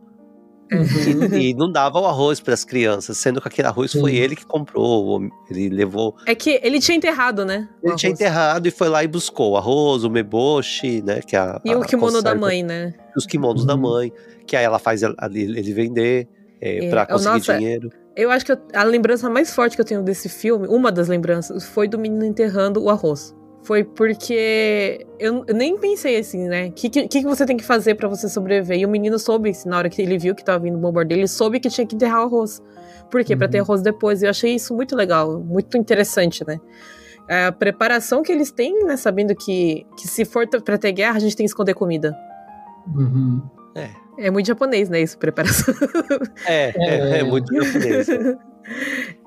Uhum. [laughs] e não dava o arroz para as crianças, sendo que aquele arroz foi Sim. ele que comprou, ele levou, É que ele tinha enterrado, né? o ele tinha arroz. enterrado e foi lá e buscou o arroz, o meboshi, né, que é a E o a kimono da conserva, mãe, né? os kimonos da Uhum. mãe, que aí ela faz ali ele vender é, É, para é, conseguir nossa, dinheiro. Eu acho que a lembrança mais forte que eu tenho desse filme, uma das lembranças, foi do menino enterrando o arroz. Foi porque eu, nem pensei assim, né? O que, que, que você tem que fazer pra você sobreviver? E o menino soube, assim, na hora que ele viu que tava vindo o bombardeio, ele soube que tinha que enterrar o arroz. Por quê? Pra Uhum. ter arroz depois. E eu achei isso muito legal, muito interessante, né? A preparação que eles têm, né? Sabendo que, que se for pra ter guerra, a gente tem que esconder comida. Uhum. É muito japonês, né? Isso, preparação. É, é, é muito japonês. [laughs]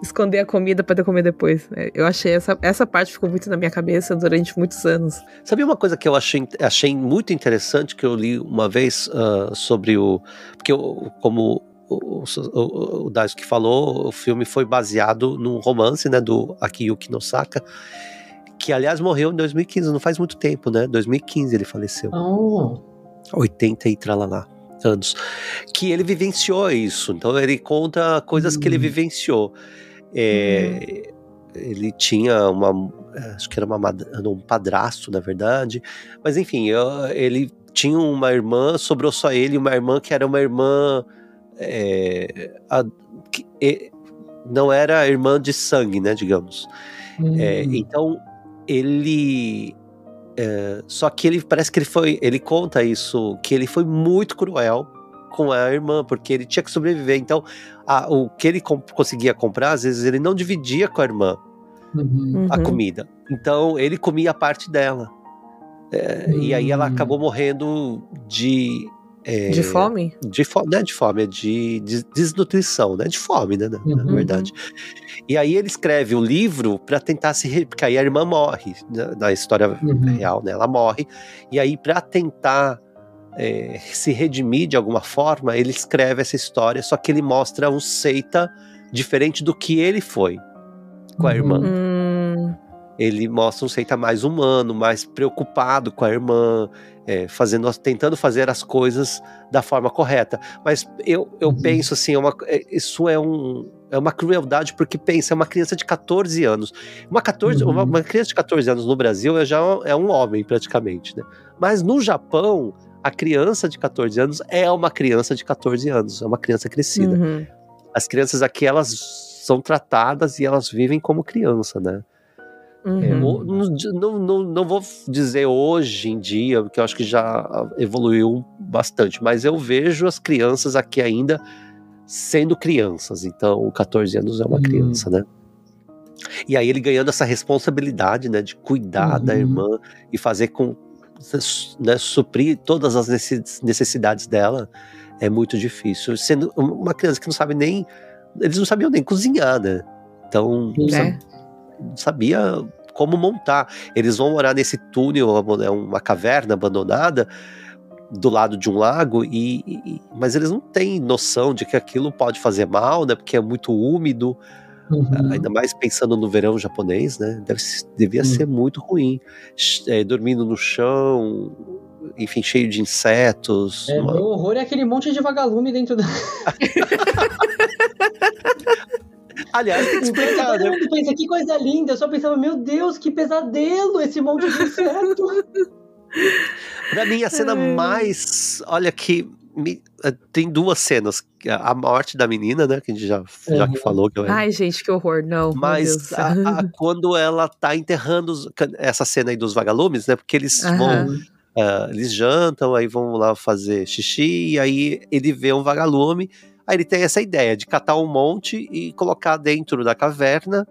Esconder a comida ter comer depois. É, Eu achei essa, essa parte ficou muito na minha cabeça durante muitos anos. Sabia uma coisa que eu achei, achei muito interessante que eu li uma vez ah, sobre o. Porque, eu, como o, o, o Daisuke falou, o filme foi baseado num romance né, do Akiyuki Nosaka, que aliás morreu em 2015, não faz muito tempo, né? 2015 ele faleceu. Oh. 80 e tralalá anos. Que ele vivenciou isso. Então ele conta coisas que ele Hum. vivenciou. É, Ele tinha uma. Acho que era uma, um padrasto, na verdade. Mas enfim, eu- ele tinha uma irmã, sobrou só ele, uma irmã que era uma irmã. é, a- que, é, não era irmã de sangue, né? Digamos. É, então ele é, só que ele parece que ele foi ele conta isso que ele foi muito cruel com a irmã porque ele tinha que sobreviver então a- o que ele com- conseguia comprar às vezes ele não dividia com a irmã Uhum. a Uhum. comida então ele comia a parte dela É, e aí ela Hum. acabou morrendo de é, De fome? de fome, não é de fome, é de, de desnutrição, né? De fome, né? Na, na Uhum. verdade. E aí ele escreve o livro para tentar se. Porque aí a irmã morre, na, na história Uhum. real, né? Ela morre. E aí, para tentar é, se redimir de alguma forma, ele escreve essa história, só que ele mostra um seita diferente do que ele foi com a Uhum. irmã. Hum, Ele mostra um seita mais humano, mais preocupado com a irmã, é, fazendo, tentando fazer as coisas da forma correta. Mas eu, eu Uhum. penso assim, é uma, é- isso é, um, é uma crueldade, porque pensa, é uma criança de 14 anos. Uma, 14, Uhum. uma, uma criança de 14 anos no Brasil é já é um homem, praticamente. Né? Mas no Japão, a criança de 14 anos é uma criança de 14 anos, é uma criança crescida. uhum. As crianças aqui, elas são tratadas e elas vivem como criança, né? É, Uhum. o- não, não, não, vou dizer hoje em dia, porque eu acho que já evoluiu bastante, mas eu vejo as crianças aqui ainda sendo crianças. Então, 14 anos é uma Uhum. criança, né? E aí ele ganhando essa responsabilidade, né, de cuidar da Uhum. irmã e fazer com, né, suprir todas as necess- necessidades dela é muito difícil. Sendo uma criança que não sabe nem, eles não sabiam nem cozinhar, né? Então, É. não sabia como montar. Eles vão morar nesse túnel, é uma caverna abandonada do lado de um lago e, e- mas eles não têm noção de que aquilo pode fazer mal, né? Porque é muito úmido, Uhum. ainda mais pensando no verão japonês, né? Deve, devia Hum. ser muito ruim, é, dormindo no chão, enfim, cheio de insetos. É, uma- meu horror é aquele monte de vagalume dentro da. [laughs] [laughs] Aliás, tem que explicar, todo né? mundo pensa que coisa linda, eu só pensava, meu Deus, que pesadelo esse monte de inseto. [laughs] Pra mim, a cena Ai. mais. Olha que. me- eh, tem duas cenas. A morte da menina, né? Que a gente já, já que Uhum. falou. Que eu, Ai, gente, que horror. Não. mas a- a- [laughs] quando ela tá enterrando os- essa cena aí dos vagalumes, né? Porque eles vão Aham. Uh, eles jantam, aí vão lá fazer xixi, e aí ele vê um vagalume. Aí ele tem essa ideia de catar um monte e colocar dentro da caverna,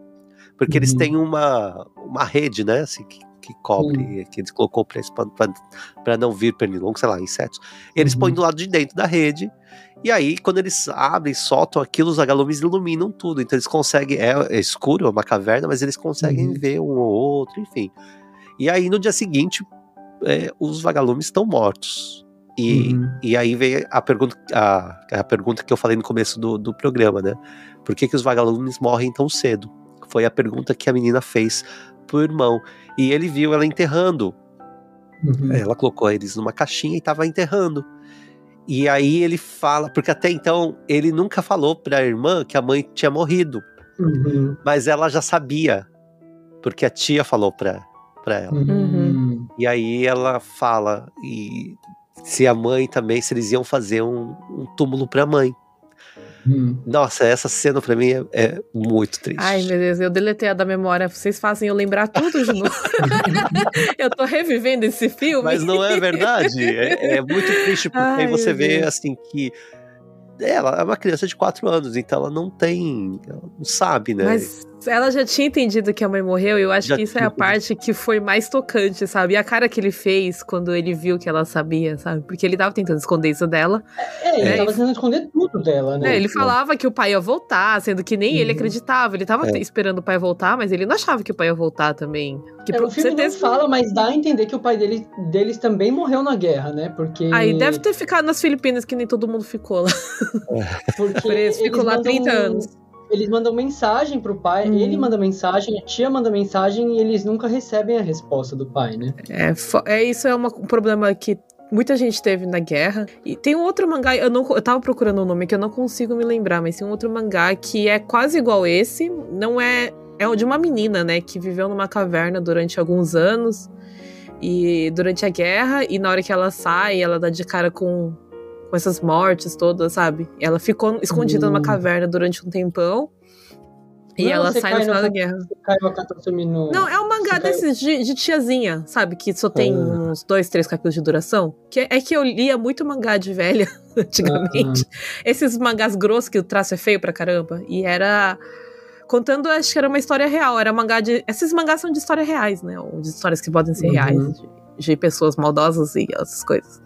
porque uhum. eles têm uma, uma rede, né? Assim, que, que cobre, uhum. que eles colocou para não vir pernilongo, sei lá, insetos. Eles uhum. põem do lado de dentro da rede, e aí, quando eles abrem, soltam aquilo, os vagalumes iluminam tudo. Então eles conseguem. É, é escuro, é uma caverna, mas eles conseguem uhum. ver um ou outro, enfim. E aí, no dia seguinte, é, os vagalumes estão mortos. E, uhum. e aí vem a pergunta, a, a pergunta que eu falei no começo do, do programa, né? Por que, que os vagalumes morrem tão cedo? Foi a pergunta que a menina fez pro irmão. E ele viu ela enterrando. Uhum. Ela colocou eles numa caixinha e estava enterrando. E aí ele fala, porque até então ele nunca falou pra irmã que a mãe tinha morrido. Uhum. Mas ela já sabia, porque a tia falou pra, pra ela. Uhum. E aí ela fala e se a mãe também, se eles iam fazer um, um túmulo pra mãe. Hum. Nossa, essa cena pra mim é, é, muito triste. Ai, meu Deus, eu deletei a da memória. Vocês fazem eu lembrar tudo de novo. [laughs] eu tô revivendo esse filme. Mas não é verdade? É, é muito triste, porque Ai, aí você vê, Deus. assim, que ela é uma criança de 4 anos, então ela não tem. Ela não sabe, né? Mas ela já tinha entendido que a mãe morreu, e eu acho já que isso é a parte que foi mais tocante, sabe? E a cara que ele fez quando ele viu que ela sabia, sabe? Porque ele tava tentando esconder isso dela. É, ele é, tava tentando esconder tudo dela, né? É, ele falava que o pai ia voltar, sendo que nem uhum. ele acreditava. Ele tava é. esperando o pai voltar, mas ele não achava que o pai ia voltar também. Que é, o filme certeza... não fala, mas dá a entender que o pai dele, deles também morreu na guerra, né? Porque. Aí deve ter ficado nas Filipinas, que nem todo mundo ficou lá. Porque [laughs] eles ficou lá 30 anos eles mandam mensagem pro pai, hum. ele manda mensagem, a tia manda mensagem e eles nunca recebem a resposta do pai, né? É, é isso é uma, um problema que muita gente teve na guerra. E tem um outro mangá, eu, não, eu tava procurando o um nome que eu não consigo me lembrar, mas tem um outro mangá que é quase igual esse, não é. É de uma menina, né, que viveu numa caverna durante alguns anos. E durante a guerra, e na hora que ela sai, ela dá de cara com com essas mortes todas, sabe? Ela ficou escondida numa hum. caverna durante um tempão. E não, ela sai no final da guerra. No... Não, é um mangá desses de, de, tiazinha, sabe? Que só tem ah. uns dois, três capítulos de duração. Que é, é que eu lia muito mangá de velha [laughs] antigamente. Esses mangás grossos que o traço é feio pra caramba. E era. Contando, acho que era uma história real. Era mangá de. Esses mangás são de histórias reais, né? Ou de histórias que podem ser uhum. reais. De, de pessoas maldosas e essas coisas.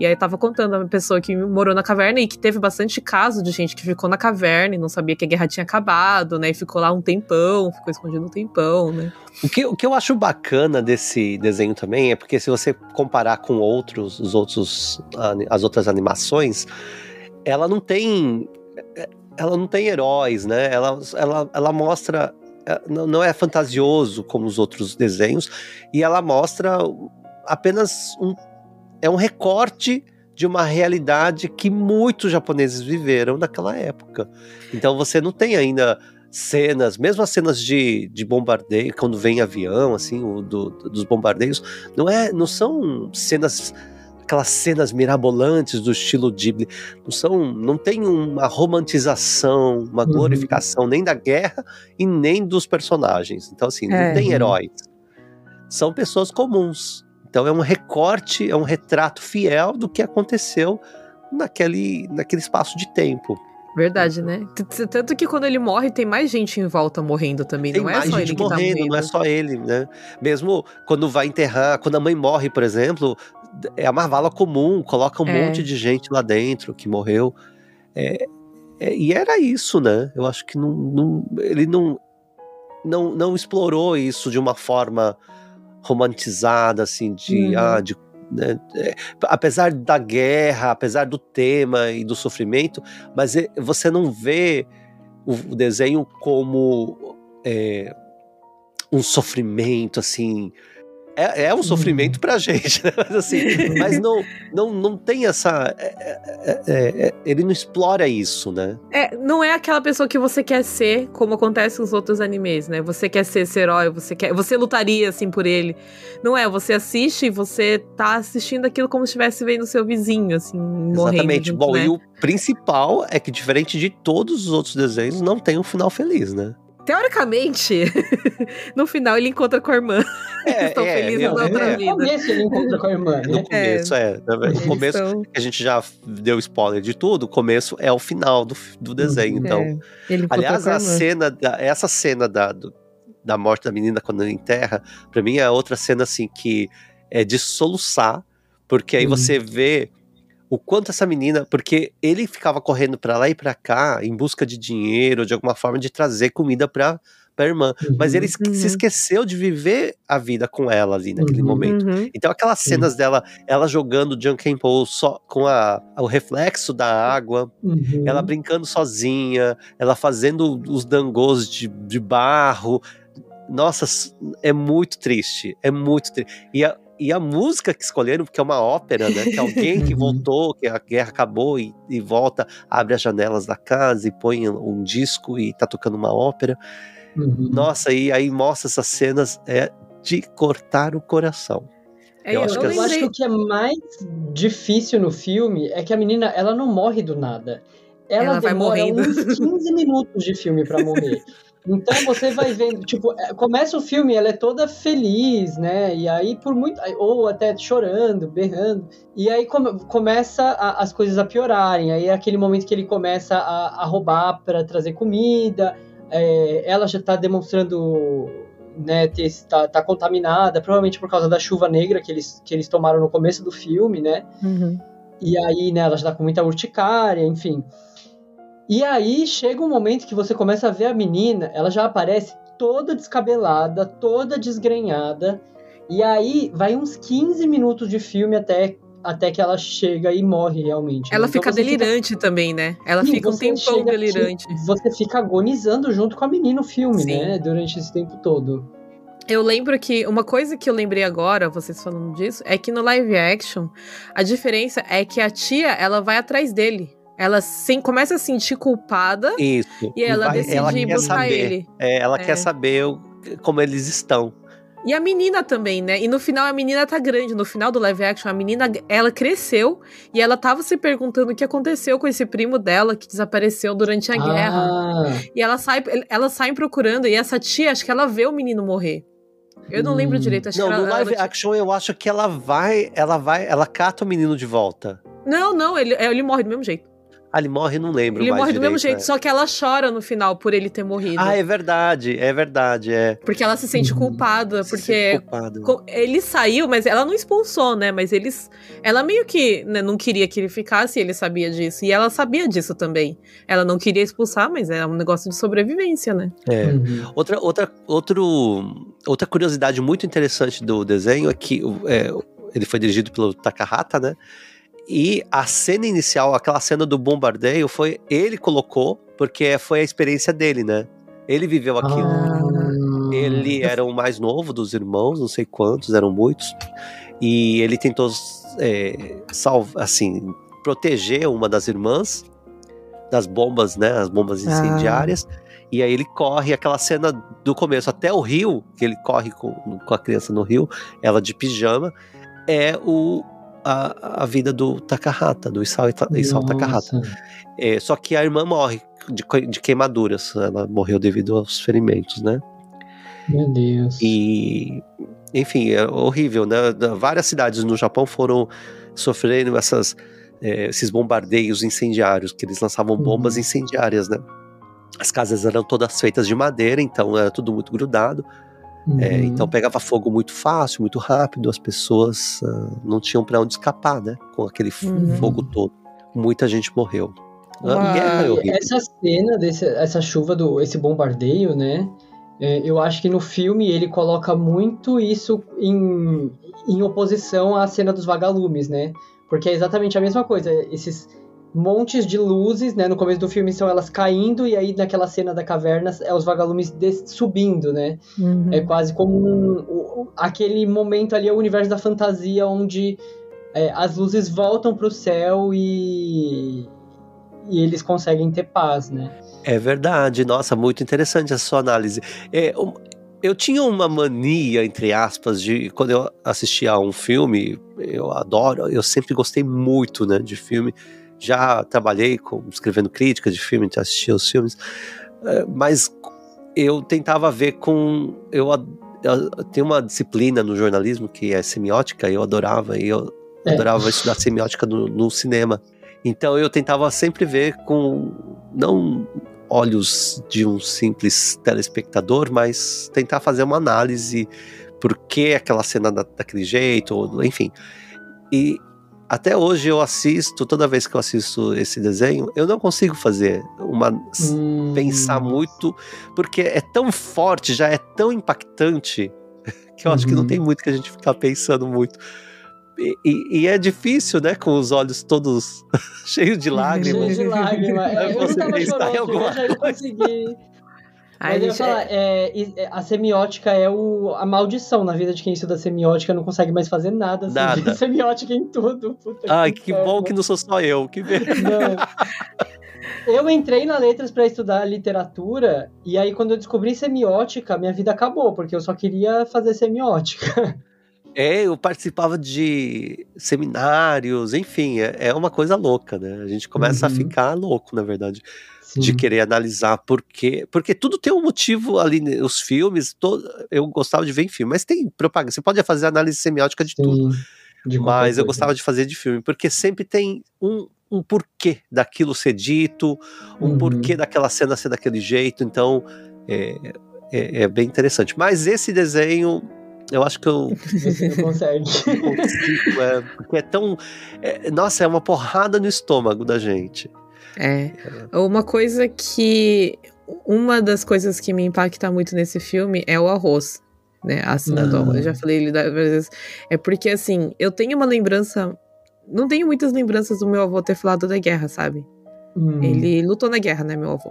E aí tava contando uma pessoa que morou na caverna e que teve bastante caso de gente que ficou na caverna e não sabia que a guerra tinha acabado, né? E ficou lá um tempão, ficou escondido um tempão, né? O que, o que eu acho bacana desse desenho também é porque se você comparar com outros, os outros, as outras animações, ela não tem ela não tem heróis, né? Ela, ela, ela mostra é, não é fantasioso como os outros desenhos e ela mostra apenas um é um recorte de uma realidade que muitos japoneses viveram naquela época. Então você não tem ainda cenas, mesmo as cenas de, de bombardeio, quando vem avião, assim, o, do, dos bombardeios, não é, não são cenas aquelas cenas mirabolantes do estilo Ghibli, não são, não tem uma romantização, uma uhum. glorificação nem da guerra e nem dos personagens. Então assim, não é. tem heróis. São pessoas comuns então é um recorte, é um retrato fiel do que aconteceu naquele, naquele espaço de tempo. Verdade, né? Tanto que quando ele morre, tem mais gente em volta morrendo também. Tem não é só ele que morrendo, tá morrendo. Não é só ele, né? Mesmo quando vai enterrar, quando a mãe morre, por exemplo, é a marvala comum, coloca um é. monte de gente lá dentro que morreu. É, é, e era isso, né? Eu acho que não, não, ele não, não, não explorou isso de uma forma romantizada, assim, de, uhum. ah, de né, é, apesar da guerra, apesar do tema e do sofrimento, mas é, você não vê o, o desenho como é, um sofrimento assim é, é um sofrimento pra gente, né? Mas assim, mas não, não, não tem essa. É é, é, é, ele não explora isso, né? É, não é aquela pessoa que você quer ser, como acontece nos outros animes, né? Você quer ser esse herói, você quer. Você lutaria assim por ele. Não é, você assiste e você tá assistindo aquilo como se estivesse vendo seu vizinho, assim, morrendo. Exatamente. Bom, né? e o principal é que, diferente de todos os outros desenhos, não tem um final feliz, né? Teoricamente, [laughs] no final ele encontra com a irmã. É, estão é, felizes na outra é. No vida. começo ele encontra com a irmã, No né? começo, é. No começo, são- a gente já deu spoiler de tudo, o começo é o final do, do desenho. Então, É, aliás, a a cena, essa cena da, do- da morte da menina quando ele enterra, pra mim é outra cena assim que é de soluçar, porque aí Uhum. você vê o quanto essa menina, porque ele ficava correndo pra lá e pra cá em busca de dinheiro, de alguma forma de trazer comida pra, pra irmã, mas ele Uhum. se esqueceu de viver a vida com ela ali naquele Uhum. momento. Uhum. Então aquelas cenas dela, ela jogando Junkin Pole só com a, o reflexo da água, Uhum. ela brincando sozinha, ela fazendo os dangos de, de barro. Nossa, é muito triste, é muito triste. E a, e a música que escolheram, porque é uma ópera, né? Que é alguém que [laughs] Uhum. voltou, que a guerra acabou e, e volta, abre as janelas da casa e põe um disco e tá tocando uma ópera. Uhum. Nossa, e aí mostra essas cenas, é de cortar o coração. É, Eu eu, acho que Eu acho que o que é mais difícil no filme é que a menina, ela não morre do nada. Ela, Ela vai demora morrendo. uns 15 minutos de filme pra morrer. [laughs] Então você vai vendo, tipo, é, começa o filme, ela é toda feliz, né? E aí por muito, ou até chorando, berrando. E aí come- começa a- as coisas a piorarem. Aí é aquele momento que ele começa a, a roubar pra trazer comida. é, ela já tá demonstrando né, ter, tá, tá contaminada, provavelmente por causa da chuva negra que eles, que eles tomaram no começo do filme, né? Uhum. E aí, né, ela já tá com muita urticária, enfim. E aí chega um momento que você começa a ver a menina, ela já aparece toda descabelada, toda desgrenhada. E aí vai uns 15 minutos de filme até, até que ela chega e morre realmente. Ela Então fica delirante também, né? Ela Sim, fica um tempão chega aqui, delirante. Você fica agonizando junto com a menina no filme, Sim. né? Durante esse tempo todo. Eu lembro que uma coisa que eu lembrei agora, vocês falando disso, é que no live action, a diferença é que a tia, ela vai atrás dele. Ela sem, começa a se sentir culpada Isso. e ela vai- decide ela quer buscar saber. ele. É, ela É. quer saber o- como eles estão. E a menina também, né? E no final a menina tá grande. No final do live action, a menina, ela cresceu e ela tava se perguntando o que aconteceu com esse primo dela que desapareceu durante a guerra. Ah, E ela sai, elas saem procurando e essa tia, acho que ela vê o menino morrer. Eu não lembro Hum. direito, acho Não, que ela, no live ela- action eu acho que ela vai, ela vai, ela cata o menino de volta. Não, não, ele, ele morre do mesmo jeito. Ah, ele morre, não lembro Ele mais morre do mesmo jeito, é. só que ela chora no final por ele ter morrido. Ah, é verdade, é verdade, é. Porque ela se sente Uhum. culpada, Se porque sente ele saiu, mas ela não expulsou, né? Mas eles. Ela meio que né, não queria que ele ficasse, e ele sabia disso. E ela sabia disso também. Ela não queria expulsar, mas é um negócio de sobrevivência, né? É. uhum. Outra, outra, outro, outra curiosidade muito interessante do desenho é que é, ele foi dirigido pelo Takahata, né? E a cena inicial, aquela cena do bombardeio, foi ele colocou, porque foi a experiência dele, né? Ele viveu aquilo. Ah. Ele era o mais novo dos irmãos, não sei quantos, eram muitos. E ele tentou, é, salvar, assim, proteger uma das irmãs das bombas, né? As bombas incendiárias. E aí ele corre, aquela cena do começo até o rio, que ele corre com, com a criança no rio, ela de pijama, é o, a, a vida do Takahata, do Isao, Isao Takahata. É, só que a irmã morre de, de queimaduras, ela morreu devido aos ferimentos, né? Meu Deus. E, enfim, é horrível, né? Várias cidades no Japão foram sofrendo essas, eh, esses bombardeios incendiários, que eles lançavam bombas Uhum. incendiárias, né? As casas eram todas feitas de madeira, então era tudo muito grudado. Eh, Uhum. então pegava fogo muito fácil, muito rápido, as pessoas ah, não tinham para onde escapar, né? Com aquele Uhum. fogo todo. Muita gente morreu. A Uma- guerra é horrível. essa cena, desse, essa chuva, do, esse bombardeio, né? é, eu acho que no filme ele coloca muito isso em, em oposição à cena dos vagalumes, né? Porque é exatamente a mesma coisa. Esses montes de luzes, né? No começo do filme são elas caindo e aí naquela cena da caverna é os vagalumes subindo, né? Uhum. É quase como um- o- aquele momento ali, é o universo da fantasia, onde é, as luzes voltam pro céu e, e eles conseguem ter paz, né? É verdade, nossa, muito interessante essa sua análise. É, um- eu tinha uma mania, entre aspas, de quando eu assistia a um filme, eu adoro, eu sempre gostei muito né, de filme. Já trabalhei com, escrevendo críticas de filme, já assisti os filmes, é, mas eu tentava ver com. Eu, eu, tem uma disciplina no jornalismo que é semiótica, eu adorava, e eu é. adorava estudar semiótica no, no cinema. Então eu tentava sempre ver com não olhos de um simples telespectador, mas tentar fazer uma análise por que aquela cena da, daquele jeito, enfim. E até hoje eu assisto, toda vez que eu assisto esse desenho, eu não consigo fazer uma hum. pensar muito, porque é tão forte, já é tão impactante, [laughs] que eu uhum. acho que não uhum. tem muito que a gente ficar pensando muito. E, e, e, é difícil, né? Com os olhos todos [laughs] cheios de lágrimas. Cheios de lágrimas. [laughs] É, eu tava chorando, eu já consegui Aí Mas eu ia falar, é, é, a semiótica é o, a maldição na vida de quem estuda semiótica, não consegue mais fazer nada. Assim, nada. [laughs] semiótica em tudo. Puta Ai, que, que bom que não sou só eu. Que Eu entrei na letras para estudar literatura, e aí quando eu descobri semiótica, minha vida acabou, porque eu só queria fazer semiótica. É, eu participava de seminários, enfim, é, é uma coisa louca, né? A gente começa uhum. a ficar louco, na verdade. Sim. de querer analisar porque porque tudo tem um motivo ali né, os filmes todo, eu gostava de ver em filme mas tem propaganda você pode fazer análise semiótica de Sim, tudo de mas eu gostava de fazer de filme porque sempre tem um, um porquê daquilo ser dito um uhum. porquê daquela cena ser daquele jeito então é, é, é bem interessante mas esse desenho eu acho que eu. [laughs] Você não consegue. Consigo, é, porque é tão. É, nossa, é uma porrada no estômago da gente. É. Uma coisa que. Uma das coisas que me impacta muito nesse filme é o arroz. Né, a cena do arroz. Eu já falei ele várias vezes. É porque, assim, eu tenho uma lembrança. Não tenho muitas lembranças do meu avô ter falado da guerra, sabe? Hum. Ele lutou na guerra, né, meu avô?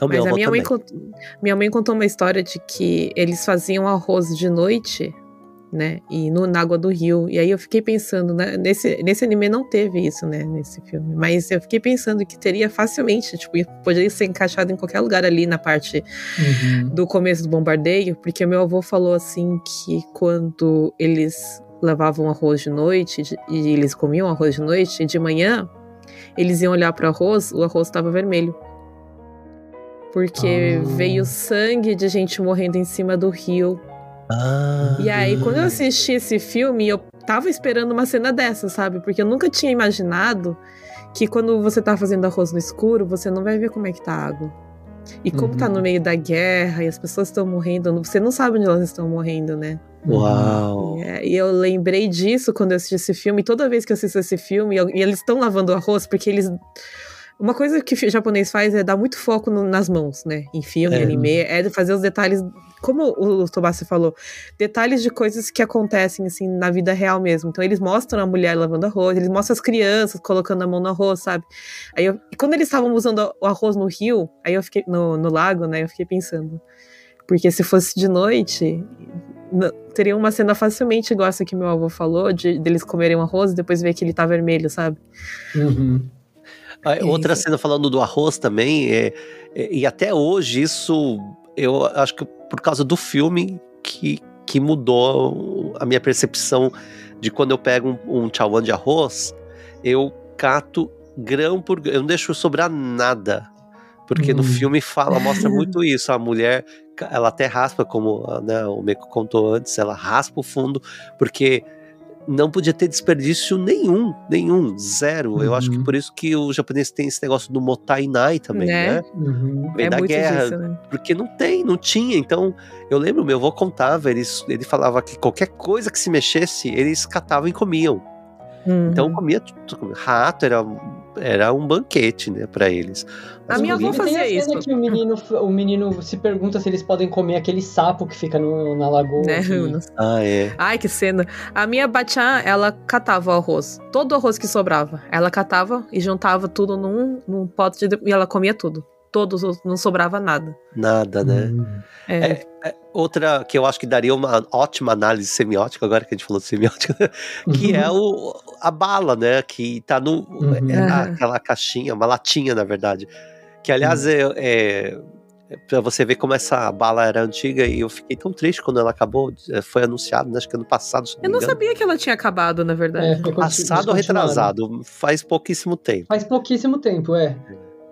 O Mas a minha mãe, contou, minha mãe contou uma história de que eles faziam arroz de noite né? E no, na água do rio. E aí eu fiquei pensando, né? nesse, nesse anime não teve isso, né? Nesse filme. Mas eu fiquei pensando que teria facilmente, tipo, poderia ser encaixado em qualquer lugar ali na parte uhum. do começo do bombardeio, porque meu avô falou assim que quando eles lavavam arroz de noite e eles comiam arroz de noite, e de manhã eles iam olhar para o arroz, o arroz estava vermelho. Porque ah. veio sangue de gente morrendo em cima do rio ah, e aí, quando eu assisti esse filme, eu tava esperando uma cena dessa, sabe? Porque eu nunca tinha imaginado que quando você tá fazendo arroz no escuro, você não vai ver como é que tá a água. E como uhum. tá no uhum. meio da guerra e as pessoas estão morrendo, você não sabe onde elas estão morrendo, né? Uau! E, é, e eu lembrei disso quando eu assisti esse filme. Toda vez que eu assisto esse filme, e eles estão lavando arroz, porque eles uma coisa que o japonês faz é dar muito foco no, nas mãos, né? Em filme, é. anime, é fazer os detalhes, como o Tobassi falou, detalhes de coisas que acontecem, assim, na vida real mesmo. Então, eles mostram a mulher lavando arroz, eles mostram as crianças colocando a mão no arroz, sabe? Aí eu, quando eles estavam usando o arroz no rio, aí eu fiquei, no, no lago, né? Eu fiquei pensando. Porque se fosse de noite, teria uma cena facilmente igual essa que meu avô falou, de deles comerem um arroz e depois ver que ele tá vermelho, sabe? Uhum. É outra cena falando do arroz também, é, é, e até hoje isso, eu acho que por causa do filme que, que mudou a minha percepção de quando eu pego um, um chawan de arroz, eu cato grão por grão, eu não deixo sobrar nada. Porque hum. no filme fala, mostra [laughs] muito isso. A mulher, ela até raspa, como né, o Meco contou antes, ela raspa o fundo, porque não podia ter desperdício nenhum, nenhum, zero. Uhum. Eu acho que uhum. por isso que o japonês tem esse negócio do motainai também, né? né? Uhum. Vem é da guerra, disso, né? porque não tem, não tinha. Então, eu lembro, meu avô contava, ele, ele falava que qualquer coisa que se mexesse, eles catavam e comiam. Uhum. Então comia tudo. Rato era, era um banquete, né, para eles. Mas a minha avó fazia isso. Que o menino, o menino se pergunta se eles podem comer aquele sapo que fica no, na lagoa. Né? Ah, é. Ai, que cena. A minha batiã, ela catava o arroz. Todo o arroz que sobrava. Ela catava e juntava tudo num, num pote de, e ela comia tudo todos, não sobrava nada. Nada, né? Hum. É. É, é, outra que eu acho que daria uma ótima análise semiótica, agora que a gente falou de semiótica, [laughs] que uhum. é o, a bala, né? Que tá no. Uhum. É, aquela caixinha, uma latinha, na verdade. Que, aliás, uhum. é, é pra você ver como essa bala era antiga e eu fiquei tão triste quando ela acabou. É, foi anunciado, né, acho que ano passado. eu não sabia que ela tinha acabado, na verdade. É, passado ou retrasado? Faz pouquíssimo tempo. Faz pouquíssimo tempo, é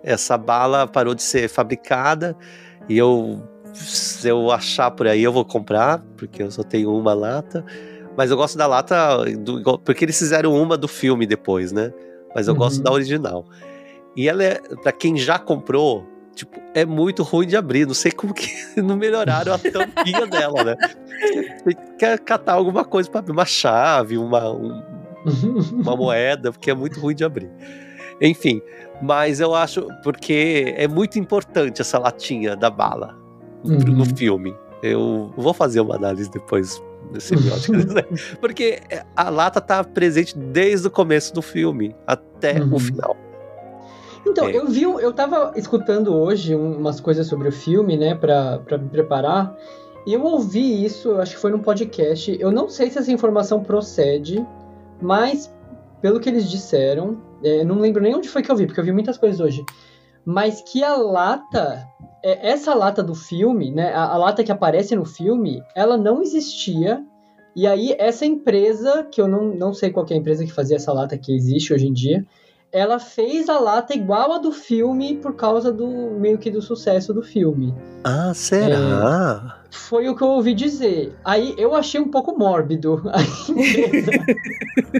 essa bala parou de ser fabricada e eu se eu achar por aí, eu vou comprar, porque eu só tenho uma lata. Mas eu gosto da lata, do, porque eles fizeram uma do filme depois, né? Mas eu uhum. gosto da original. E ela é, pra quem já comprou, tipo, é muito ruim de abrir. Não sei como que [laughs] não melhoraram a tampinha [laughs] dela, né? Você quer catar alguma coisa para abrir, uma chave, uma, um, uma [laughs] moeda, porque é muito ruim de abrir. Enfim, mas eu acho, porque é muito importante essa latinha da bala uhum. no filme. Eu vou fazer uma análise depois semiótica. [laughs] porque a lata tá presente desde o começo do filme até uhum. o final. Então, é. eu vi, eu tava escutando hoje umas coisas sobre o filme, né, pra, pra me preparar, e eu ouvi isso, acho que foi num podcast. Eu não sei se essa informação procede, mas pelo que eles disseram, é, não lembro nem onde foi que eu vi, porque eu vi muitas coisas hoje. Mas que a lata, é, essa lata do filme, né, a, a lata que aparece no filme, ela não existia. E aí, essa empresa, que eu não, não sei qual é a empresa que fazia essa lata que existe hoje em dia, ela fez a lata igual a do filme por causa do meio que do sucesso do filme. Ah, será? É, foi o que eu ouvi dizer. Aí eu achei um pouco mórbido. [laughs]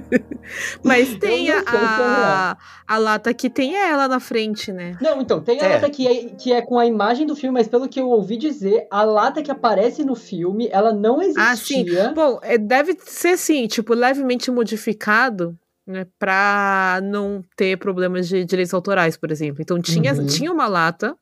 [laughs] Mas tem a, a, a, lata que tem ela na frente, né? Não, então, tem a é. lata que é, que é com a imagem do filme, mas pelo que eu ouvi dizer, a lata que aparece no filme, ela não existia. Ah, sim. Bom, é, deve ser sim, tipo, levemente modificado né, para não ter problemas de direitos autorais, por exemplo. Então tinha, uhum. tinha uma lata.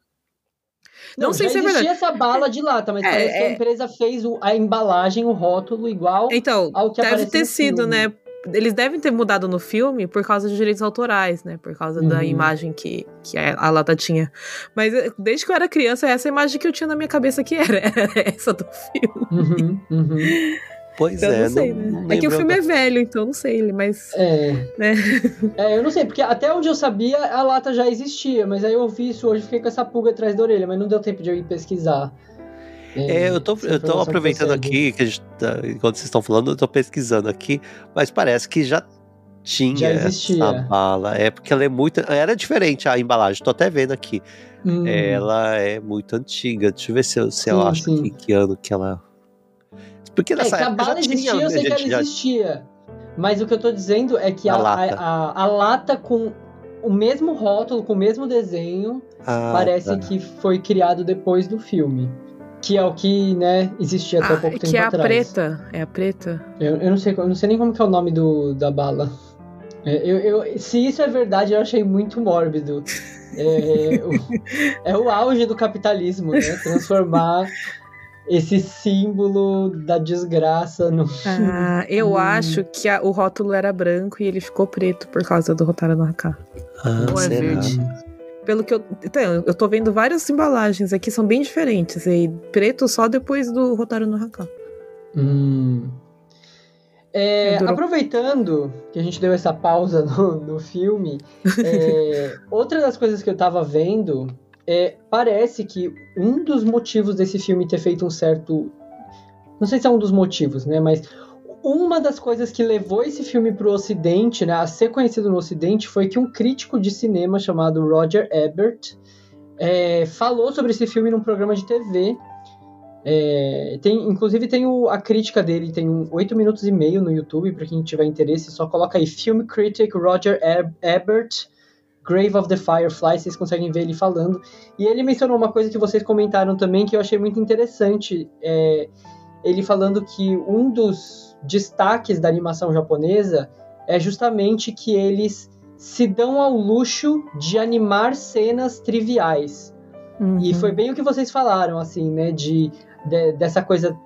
Não, não sei se é verdade. essa bala de lata, mas é, parece é... que a é. empresa fez o, a embalagem, o rótulo igual então, ao que deve ter sido, filme. né? Eles devem ter mudado no filme por causa de direitos autorais, né? Por causa uhum. da imagem que, que a, lata tinha. Mas eh, desde que eu era criança, essa imagem que eu tinha na minha cabeça que era, [laughs] era essa do filme. Uhum, uhum. Pois então, é. Não sei, não, né? Não é que o filme é velho, então não sei ele, mas. É. Né? É, eu não sei, porque até onde eu sabia a lata já existia, mas aí eu vi isso hoje fiquei com essa pulga atrás da orelha, mas não deu tempo de eu ir pesquisar. É, eu tô, eu tô aproveitando aqui, que tá, enquanto vocês estão falando, eu tô pesquisando aqui, mas parece que já tinha já existia. essa bala. É porque ela é muito. Era diferente a embalagem, tô até vendo aqui. Hum. Ela é muito antiga. Deixa eu ver se eu, se sim, eu acho que, que ano que ela porque nessa é, que a bala existia, tinha, eu sei que ela já... existia. Mas o que eu tô dizendo é que a, a, lata. A, a, lata com o mesmo rótulo, com o mesmo desenho, ah, parece tá. que foi criado depois do filme. Que é o que, né, existia até ah, pouco tempo atrás. Que é a preta, é a preta. Eu, eu, não sei, eu não sei nem como que é o nome do, da bala. É, eu, eu, se isso é verdade, eu achei muito mórbido. É, o, é o auge do capitalismo, né? Transformar [laughs] esse símbolo da desgraça no. Ah, eu [laughs] acho que a, o rótulo era branco e ele ficou preto por causa do Rotara no Haka. Ah, Ou é será? verde. Pelo que eu. Então, eu tô vendo várias embalagens aqui, são bem diferentes. E preto só depois do Rotara no Haka. Hum. É, aproveitando que a gente deu essa pausa [laughs] no, no filme, é, [laughs] outra das coisas que eu tava vendo é, parece que um dos motivos desse filme ter feito um certo. Não sei se é um dos motivos, né? Mas uma das coisas que levou esse filme para o Ocidente, né, a ser conhecido no Ocidente, foi que um crítico de cinema chamado Roger Ebert é, falou sobre esse filme num programa de TV. É, tem, inclusive tem o, a crítica dele, tem um 8 minutos e meio no YouTube, para quem tiver interesse, só coloca aí Film Critic Roger Ebert Grave of the Firefly, vocês conseguem ver ele falando. E ele mencionou uma coisa que vocês comentaram também que eu achei muito interessante. É, ele falando que um dos destaques da animação japonesa é justamente que eles se dão ao luxo de animar cenas triviais. Uhum. E foi bem o que vocês falaram, assim, né? De, de dessa coisa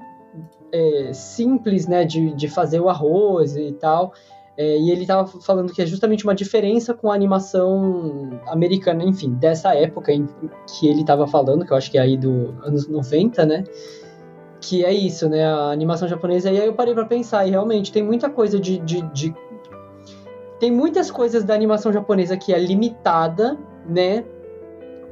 é, simples, né? De, de fazer o arroz e tal. É, e ele estava falando que é justamente uma diferença com a animação americana, enfim, dessa época em que ele estava falando, que eu acho que é aí do anos 90, né? Que é isso, né? A animação japonesa. E aí eu parei para pensar, e realmente tem muita coisa de, de, de. Tem muitas coisas da animação japonesa que é limitada, né?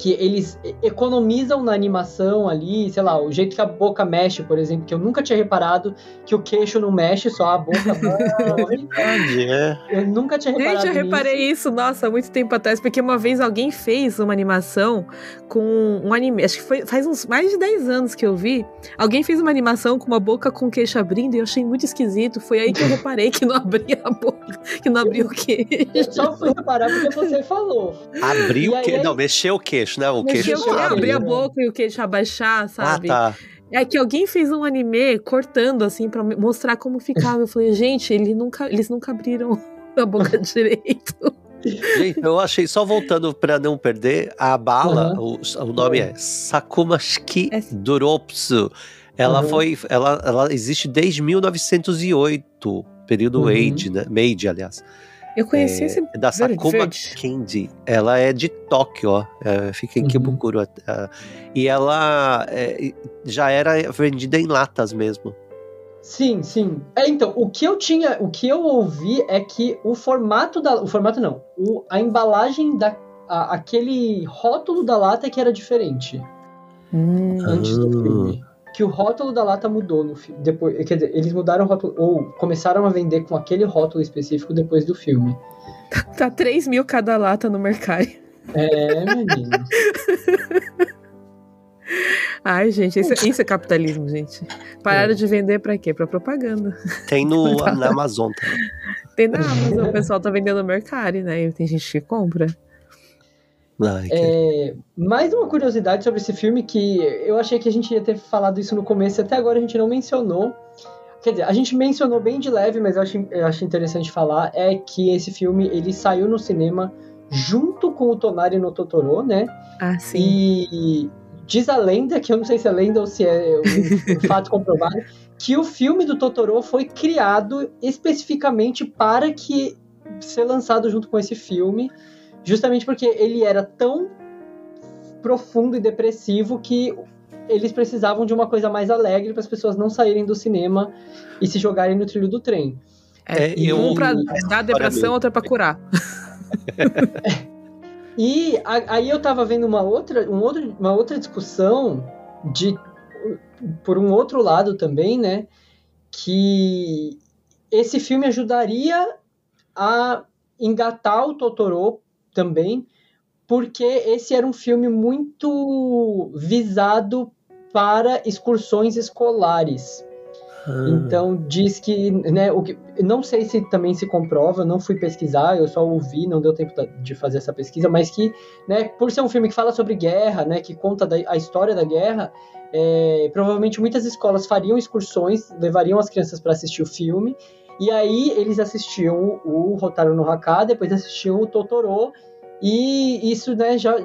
Que eles economizam na animação ali, sei lá, o jeito que a boca mexe, por exemplo, que eu nunca tinha reparado que o queixo não mexe, só a boca [laughs] Verdade, é. Eu nunca tinha reparado Gente, eu reparei nisso. isso, nossa, há muito tempo atrás, porque uma vez alguém fez uma animação com um anime, acho que foi faz uns mais de 10 anos que eu vi. Alguém fez uma animação com uma boca com queixo abrindo e eu achei muito esquisito. Foi aí que eu reparei que não [laughs] abria a boca, que não abria o queixo. Eu só fui reparar porque você falou. Abriu o queixo. aí- Não, mexeu o queixo, né? O queixo Mexeu o queixo, abrir a né? boca e o queixo abaixar, Ah, sabe? tá. É que alguém fez um anime cortando, assim, me- mostrar como ficava. Eu falei, gente, ele nunca, eles nunca abriram [laughs] a boca [laughs] direito. Gente, eu achei, só voltando pra não perder, a bala, Uhum. o, o nome é Sakumashiki É- Duropsu. Ela Uhum. foi, ela, ela existe desde 1908, período Uhum. Meiji, né? Meiji, aliás. Eu conheci É, esse. é da Sakuma verde. Candy. Ela é de Tóquio, ó. É, fica em Uhum. Kibukuro. é, e ela é, já era vendida em latas mesmo. Sim, sim. É, então, o que eu tinha, o que eu ouvi é que o formato da, o formato não, o, a embalagem da, a- aquele rótulo da lata é que era diferente Hum, antes do Ah. filme. Que o rótulo da lata mudou no filme. Depois, quer dizer, eles mudaram o rótulo ou começaram a vender com aquele rótulo específico depois do filme. [laughs] tá 3 mil cada lata no mercado. É, menino. [laughs] Ai, gente, isso, isso é capitalismo, gente. Pararam de vender pra quê? Pra propaganda. Tem no, [laughs] na Amazon também. Tem na Amazon, o pessoal tá vendendo no mercado, né? E tem gente que compra. Que- É, mais uma curiosidade sobre esse filme que eu achei que a gente ia ter falado isso no começo, até agora a gente não mencionou. Quer dizer, a gente mencionou bem de leve, mas eu acho, eu acho interessante falar, é que esse filme ele saiu no cinema junto com o Tonari no Totoro, né? Ah, sim. E diz a lenda, que eu não sei se é lenda ou se é um, um [laughs] fato comprovado, que o filme do Totoro foi criado especificamente para que ser lançado junto com esse filme, justamente porque ele era tão profundo e depressivo que eles precisavam de uma coisa mais alegre para as pessoas não saírem do cinema e se jogarem no trilho do trem. É, eu- um pra essa dar depressão, outra pra curar. [laughs] E a- aí eu tava vendo uma outra, um outro, uma outra discussão de por um outro lado também, né, que esse filme ajudaria a engatar o Totoro também, porque esse era um filme muito visado para excursões escolares. Ah. Então diz que, né, o que, não sei se também se comprova, não fui pesquisar, eu só ouvi, não deu tempo de fazer essa pesquisa, mas que, né, por ser um filme que fala sobre guerra, né, que conta da- a história da guerra, é, provavelmente muitas escolas fariam excursões, levariam as crianças para assistir o filme, e aí eles assistiam o Rotaro no Haka, depois assistiam o Totoro, e isso, né, já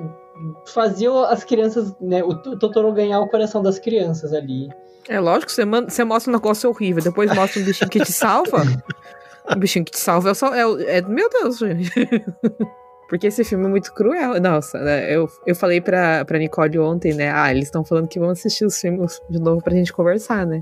fazia as crianças, né, o Totoro ganhar o coração das crianças ali. É lógico, você, manda, você mostra um negócio horrível, depois mostra um bichinho que te salva. O [laughs] bichinho que te salva é, o é, é- Meu Deus, gente. [laughs] Porque esse filme é muito cruel. Nossa, né, eu, eu falei pra, pra Nicole ontem, né? Ah, eles estão falando que vão assistir os filmes de novo pra gente conversar, né?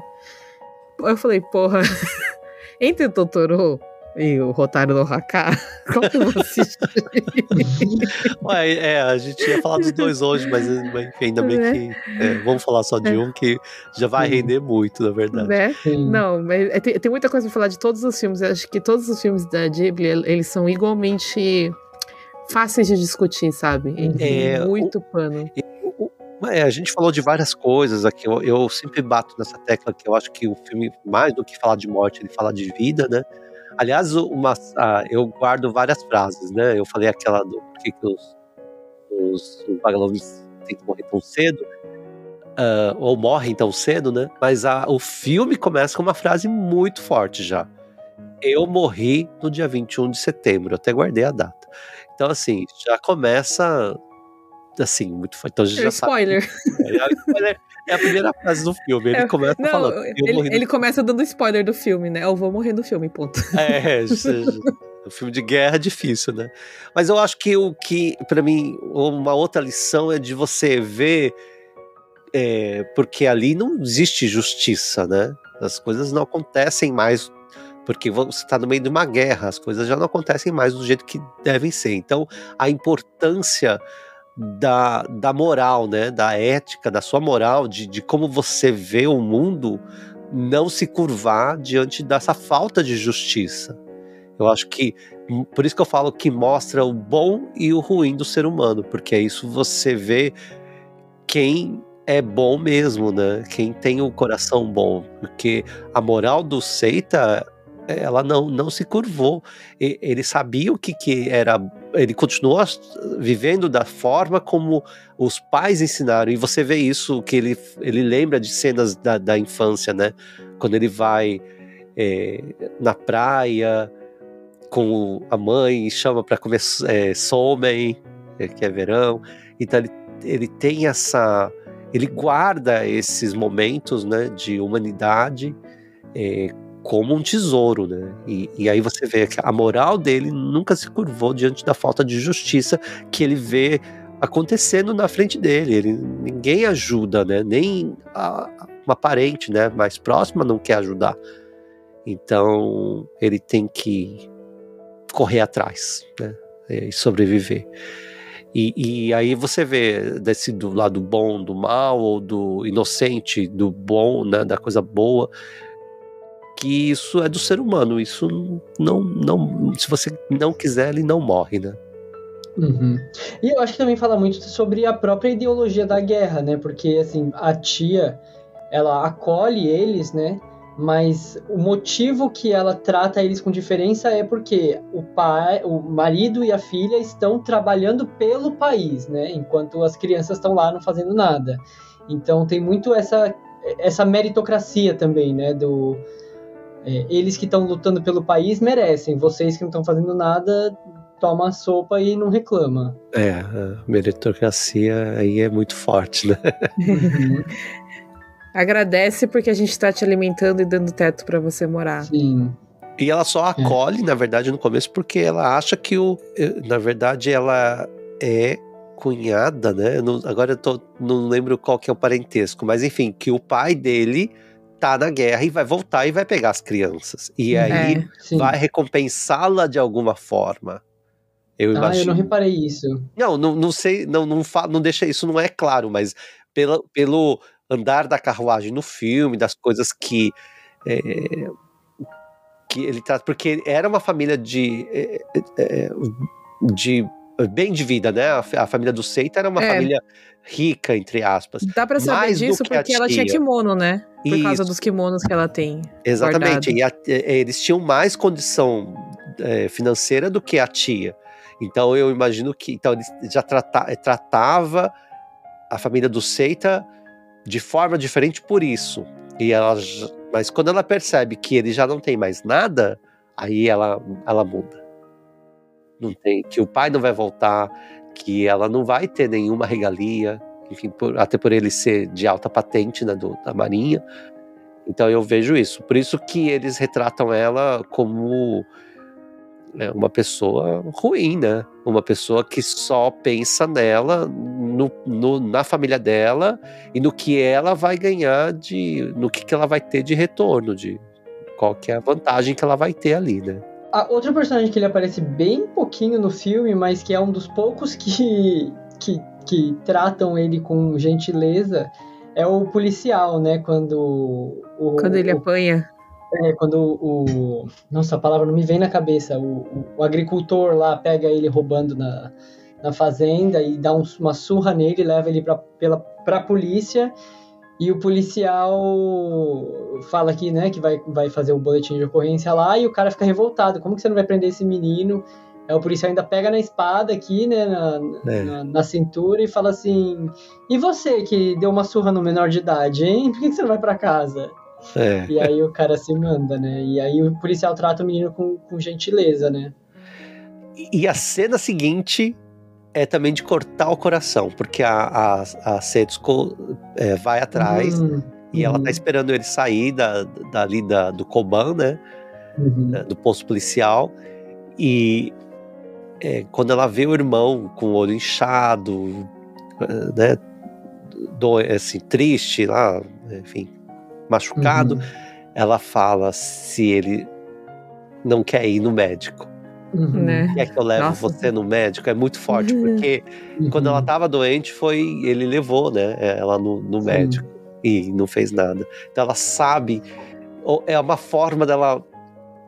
Eu falei, porra, [laughs] entre o Totoro e o Rotaro no Haka, qual que eu vou assistir? [laughs] Ué, é, a gente ia falar dos dois hoje, mas enfim, ainda bem É. que. é, vamos falar só de um que já vai render muito, na verdade. né? Não, mas é, tem, tem muita coisa pra falar de todos os filmes. Eu acho que todos os filmes da Ghibli, eles são igualmente fáceis de discutir, sabe? Eles É, muito pano. É, a gente falou de várias coisas aqui. Eu, eu sempre bato nessa tecla que eu acho que o filme, mais do que falar de morte, ele fala de vida, né? Aliás, uma, eu guardo várias frases, né? Eu falei aquela do por que que os, os, os vagalumes têm que morrer tão cedo, ah, ou morrem tão cedo, né? Mas a, o filme começa com uma frase muito forte já. Eu morri no dia 21 de setembro, eu até guardei a data. Então, assim, já começa assim, muito forte. Então a gente É já sabe. spoiler. É, é a primeira frase do filme. Ele É, começa Não, falando. Ele, ele começa dando spoiler do filme, né? Eu vou morrer no filme, ponto. [laughs] É, o filme de guerra é difícil, né? Mas eu acho que o que, pra mim, uma outra lição é de você ver, é, porque ali não existe justiça, né? As coisas não acontecem mais, porque você está no meio de uma guerra, as coisas já não acontecem mais do jeito que devem ser. Então, a importância da, da moral, né? Da ética, da sua moral, de, de como você vê o mundo não se curvar diante dessa falta de justiça. Eu acho que por isso que eu falo que mostra o bom e o ruim do ser humano, porque é isso você vê quem é bom mesmo, né? Quem tem o coração bom, porque a moral do Seita ela não, não se curvou. E, ele sabia o que, que era. Ele continuou vivendo da forma como os pais ensinaram. E você vê isso, que ele, ele lembra de cenas da, da infância, né? Quando ele vai é, na praia com a mãe chama para comer é, somen, é, que é verão. Então ele, ele tem essa. Ele guarda esses momentos né, de humanidade é, como um tesouro, né? E, e, aí você vê que a moral dele nunca se curvou diante da falta de justiça que ele vê acontecendo na frente dele. Ele, ninguém ajuda, né? Nem a, uma parente, né, mais próxima não quer ajudar. Então ele tem que correr atrás, né? E sobreviver. E, e, aí você vê desse do lado bom do mal ou do inocente do bom, né, da coisa boa, que isso é do ser humano. Isso não, não, se você não quiser, ele não morre, né? Uhum. E eu acho que também fala muito sobre a própria ideologia da guerra, né? Porque assim a tia, ela acolhe eles, né? Mas o motivo que ela trata eles com diferença é porque o pai, o marido e a filha estão trabalhando pelo país, né? Enquanto as crianças estão lá não fazendo nada. Então tem muito essa essa meritocracia também, né? Do é, eles que estão lutando pelo país merecem, vocês que não estão fazendo nada, toma a sopa e não reclama. É, a meritocracia aí é muito forte, né? [laughs] Agradece porque a gente está te alimentando e dando teto para você morar. Sim. E ela só acolhe, é. na verdade, no começo, porque ela acha que o. Na verdade, ela é cunhada, né? Não, agora eu tô, não lembro qual que é o parentesco, mas enfim, que o pai dele tá na guerra e vai voltar e vai pegar as crianças. E é, aí é, vai recompensá-la de alguma forma. Eu ah, imagino. eu não reparei isso. Não, não, não sei, não, não, fa, não deixa isso, não é claro, mas pela, pelo andar da carruagem no filme, das coisas que. É, que ele trata. Porque era uma família de. É, é de bem de vida, né? A, a família do Seita era uma é. família rica, entre aspas. Dá pra saber disso porque ela tinha kimono, né? Por Isso. causa dos kimonos que ela tem. Exatamente. E a, eles tinham mais condição é, financeira do que a tia. Então eu imagino que. Então ele já trata, tratava a família do Seita de forma diferente por isso. E ela, mas quando ela percebe que ele já não tem mais nada, aí ela, ela muda não tem, que o pai não vai voltar, que ela não vai ter nenhuma regalia, enfim, por, até por ele ser de alta patente né, do, da Marinha. Então eu vejo isso. Por isso que eles retratam ela como né, uma pessoa ruim, né? Uma pessoa que só pensa nela, no, no, na família dela e no que ela vai ganhar de. no que, que ela vai ter de retorno, de qual que é a vantagem que ela vai ter ali, né? A outra personagem que ele aparece bem pouquinho no filme, mas que é um dos poucos que, que, que tratam ele com gentileza, é o policial, né? Quando. O, quando ele o, apanha. É, quando o. Nossa, a palavra não me vem na cabeça. O, o, o agricultor lá pega ele roubando na, na fazenda e dá um, uma surra nele, leva ele pra, pela, pra polícia. E o policial fala que, né, que vai, vai fazer o boletim de ocorrência lá e o cara fica revoltado. Como que você não vai prender esse menino? É, o policial ainda pega na espada aqui, né, na, é. na, na, cintura e fala assim: E você que deu uma surra no menor de idade, hein? Por que, que você não vai para casa? É. E aí o cara se manda, né? E aí o policial trata o menino com, com gentileza, né? E a cena seguinte é também de cortar o coração, porque a, a, a Setsuko é, vai atrás uhum. e ela tá esperando ele sair da, dali da, do Koban, né? Uhum. Do posto policial. E é, quando ela vê o irmão com o olho inchado, né? Do, assim, triste lá, enfim, machucado, uhum. ela fala se ele não quer ir no médico. Uhum. Né? Quer que eu leve Nossa. você no médico? É muito forte, Uhum. porque quando ela tava doente, foi. Ele levou, né? Ela no, no médico e não fez nada. Então ela sabe. É uma forma dela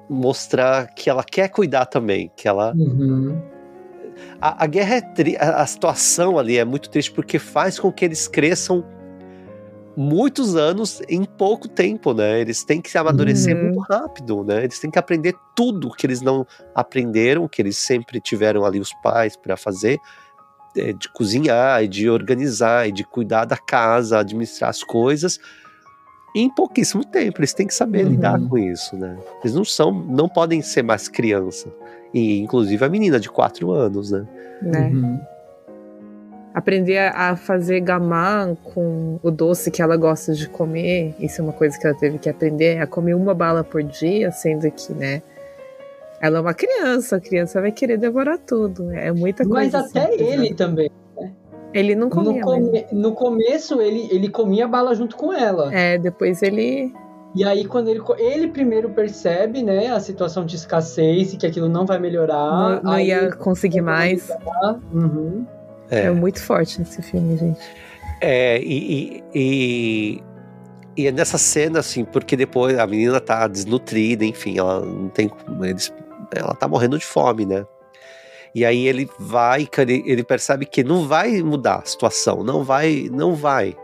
mostrar que ela quer cuidar também, que ela Uhum. a, a guerra é tri a, a situação ali é muito triste porque faz com que eles cresçam muitos anos em pouco tempo, né? Eles têm que se amadurecer Uhum. muito rápido, né? Eles têm que aprender tudo que eles não aprenderam, que eles sempre tiveram ali os pais para fazer, é, de cozinhar, e de organizar, e de cuidar da casa, administrar as coisas. Em pouquíssimo tempo, eles têm que saber Uhum. lidar com isso, né? Eles não são, não podem ser mais criança. E inclusive a menina de quatro anos, né? né? Uhum. Aprender a fazer gamá com o doce que ela gosta de comer. Isso é uma coisa que ela teve que aprender, a comer uma bala por dia, sendo que, né? Ela é uma criança, a criança vai querer devorar tudo. É muita Mas coisa. até assim, ele também. Ele não No, comia. né? come- no começo, ele, ele comia bala junto com ela. É, depois ele. E aí, quando ele, ele primeiro percebe, né, a situação de escassez e que aquilo não vai melhorar. não, não ia conseguir mais. Uhum. É. É, muito forte esse filme, gente. é e, e, e, e é nessa cena, assim, porque depois a menina tá desnutrida, enfim, ela não tem. como- Eles, ela tá morrendo de fome, né? E aí ele vai, ele percebe que não vai mudar a situação, não vai, não vai.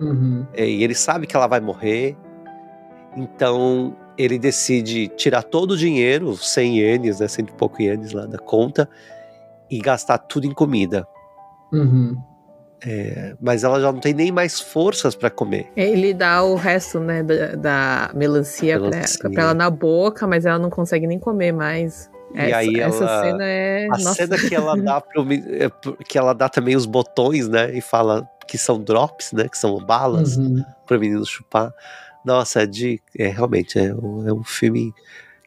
Uhum. É, e ele sabe que ela vai morrer, então ele decide tirar todo o dinheiro, 100 ienes, né, cento e pouco ienes lá da conta, e gastar tudo em comida. Uhum. Mas ela já não tem nem mais forças para comer. Ele dá o resto, né, da, da melancia, pra- Melancia. Pra, ela na boca, mas ela não consegue nem comer mais. E essa, aí essa ela- cena é. A nossa. cena que ela dá pro, é, pro- que ela dá também os botões, né, e fala que são drops, né, que são balas Uhum. para o menino chupar. Nossa, é de é realmente é um, é um filme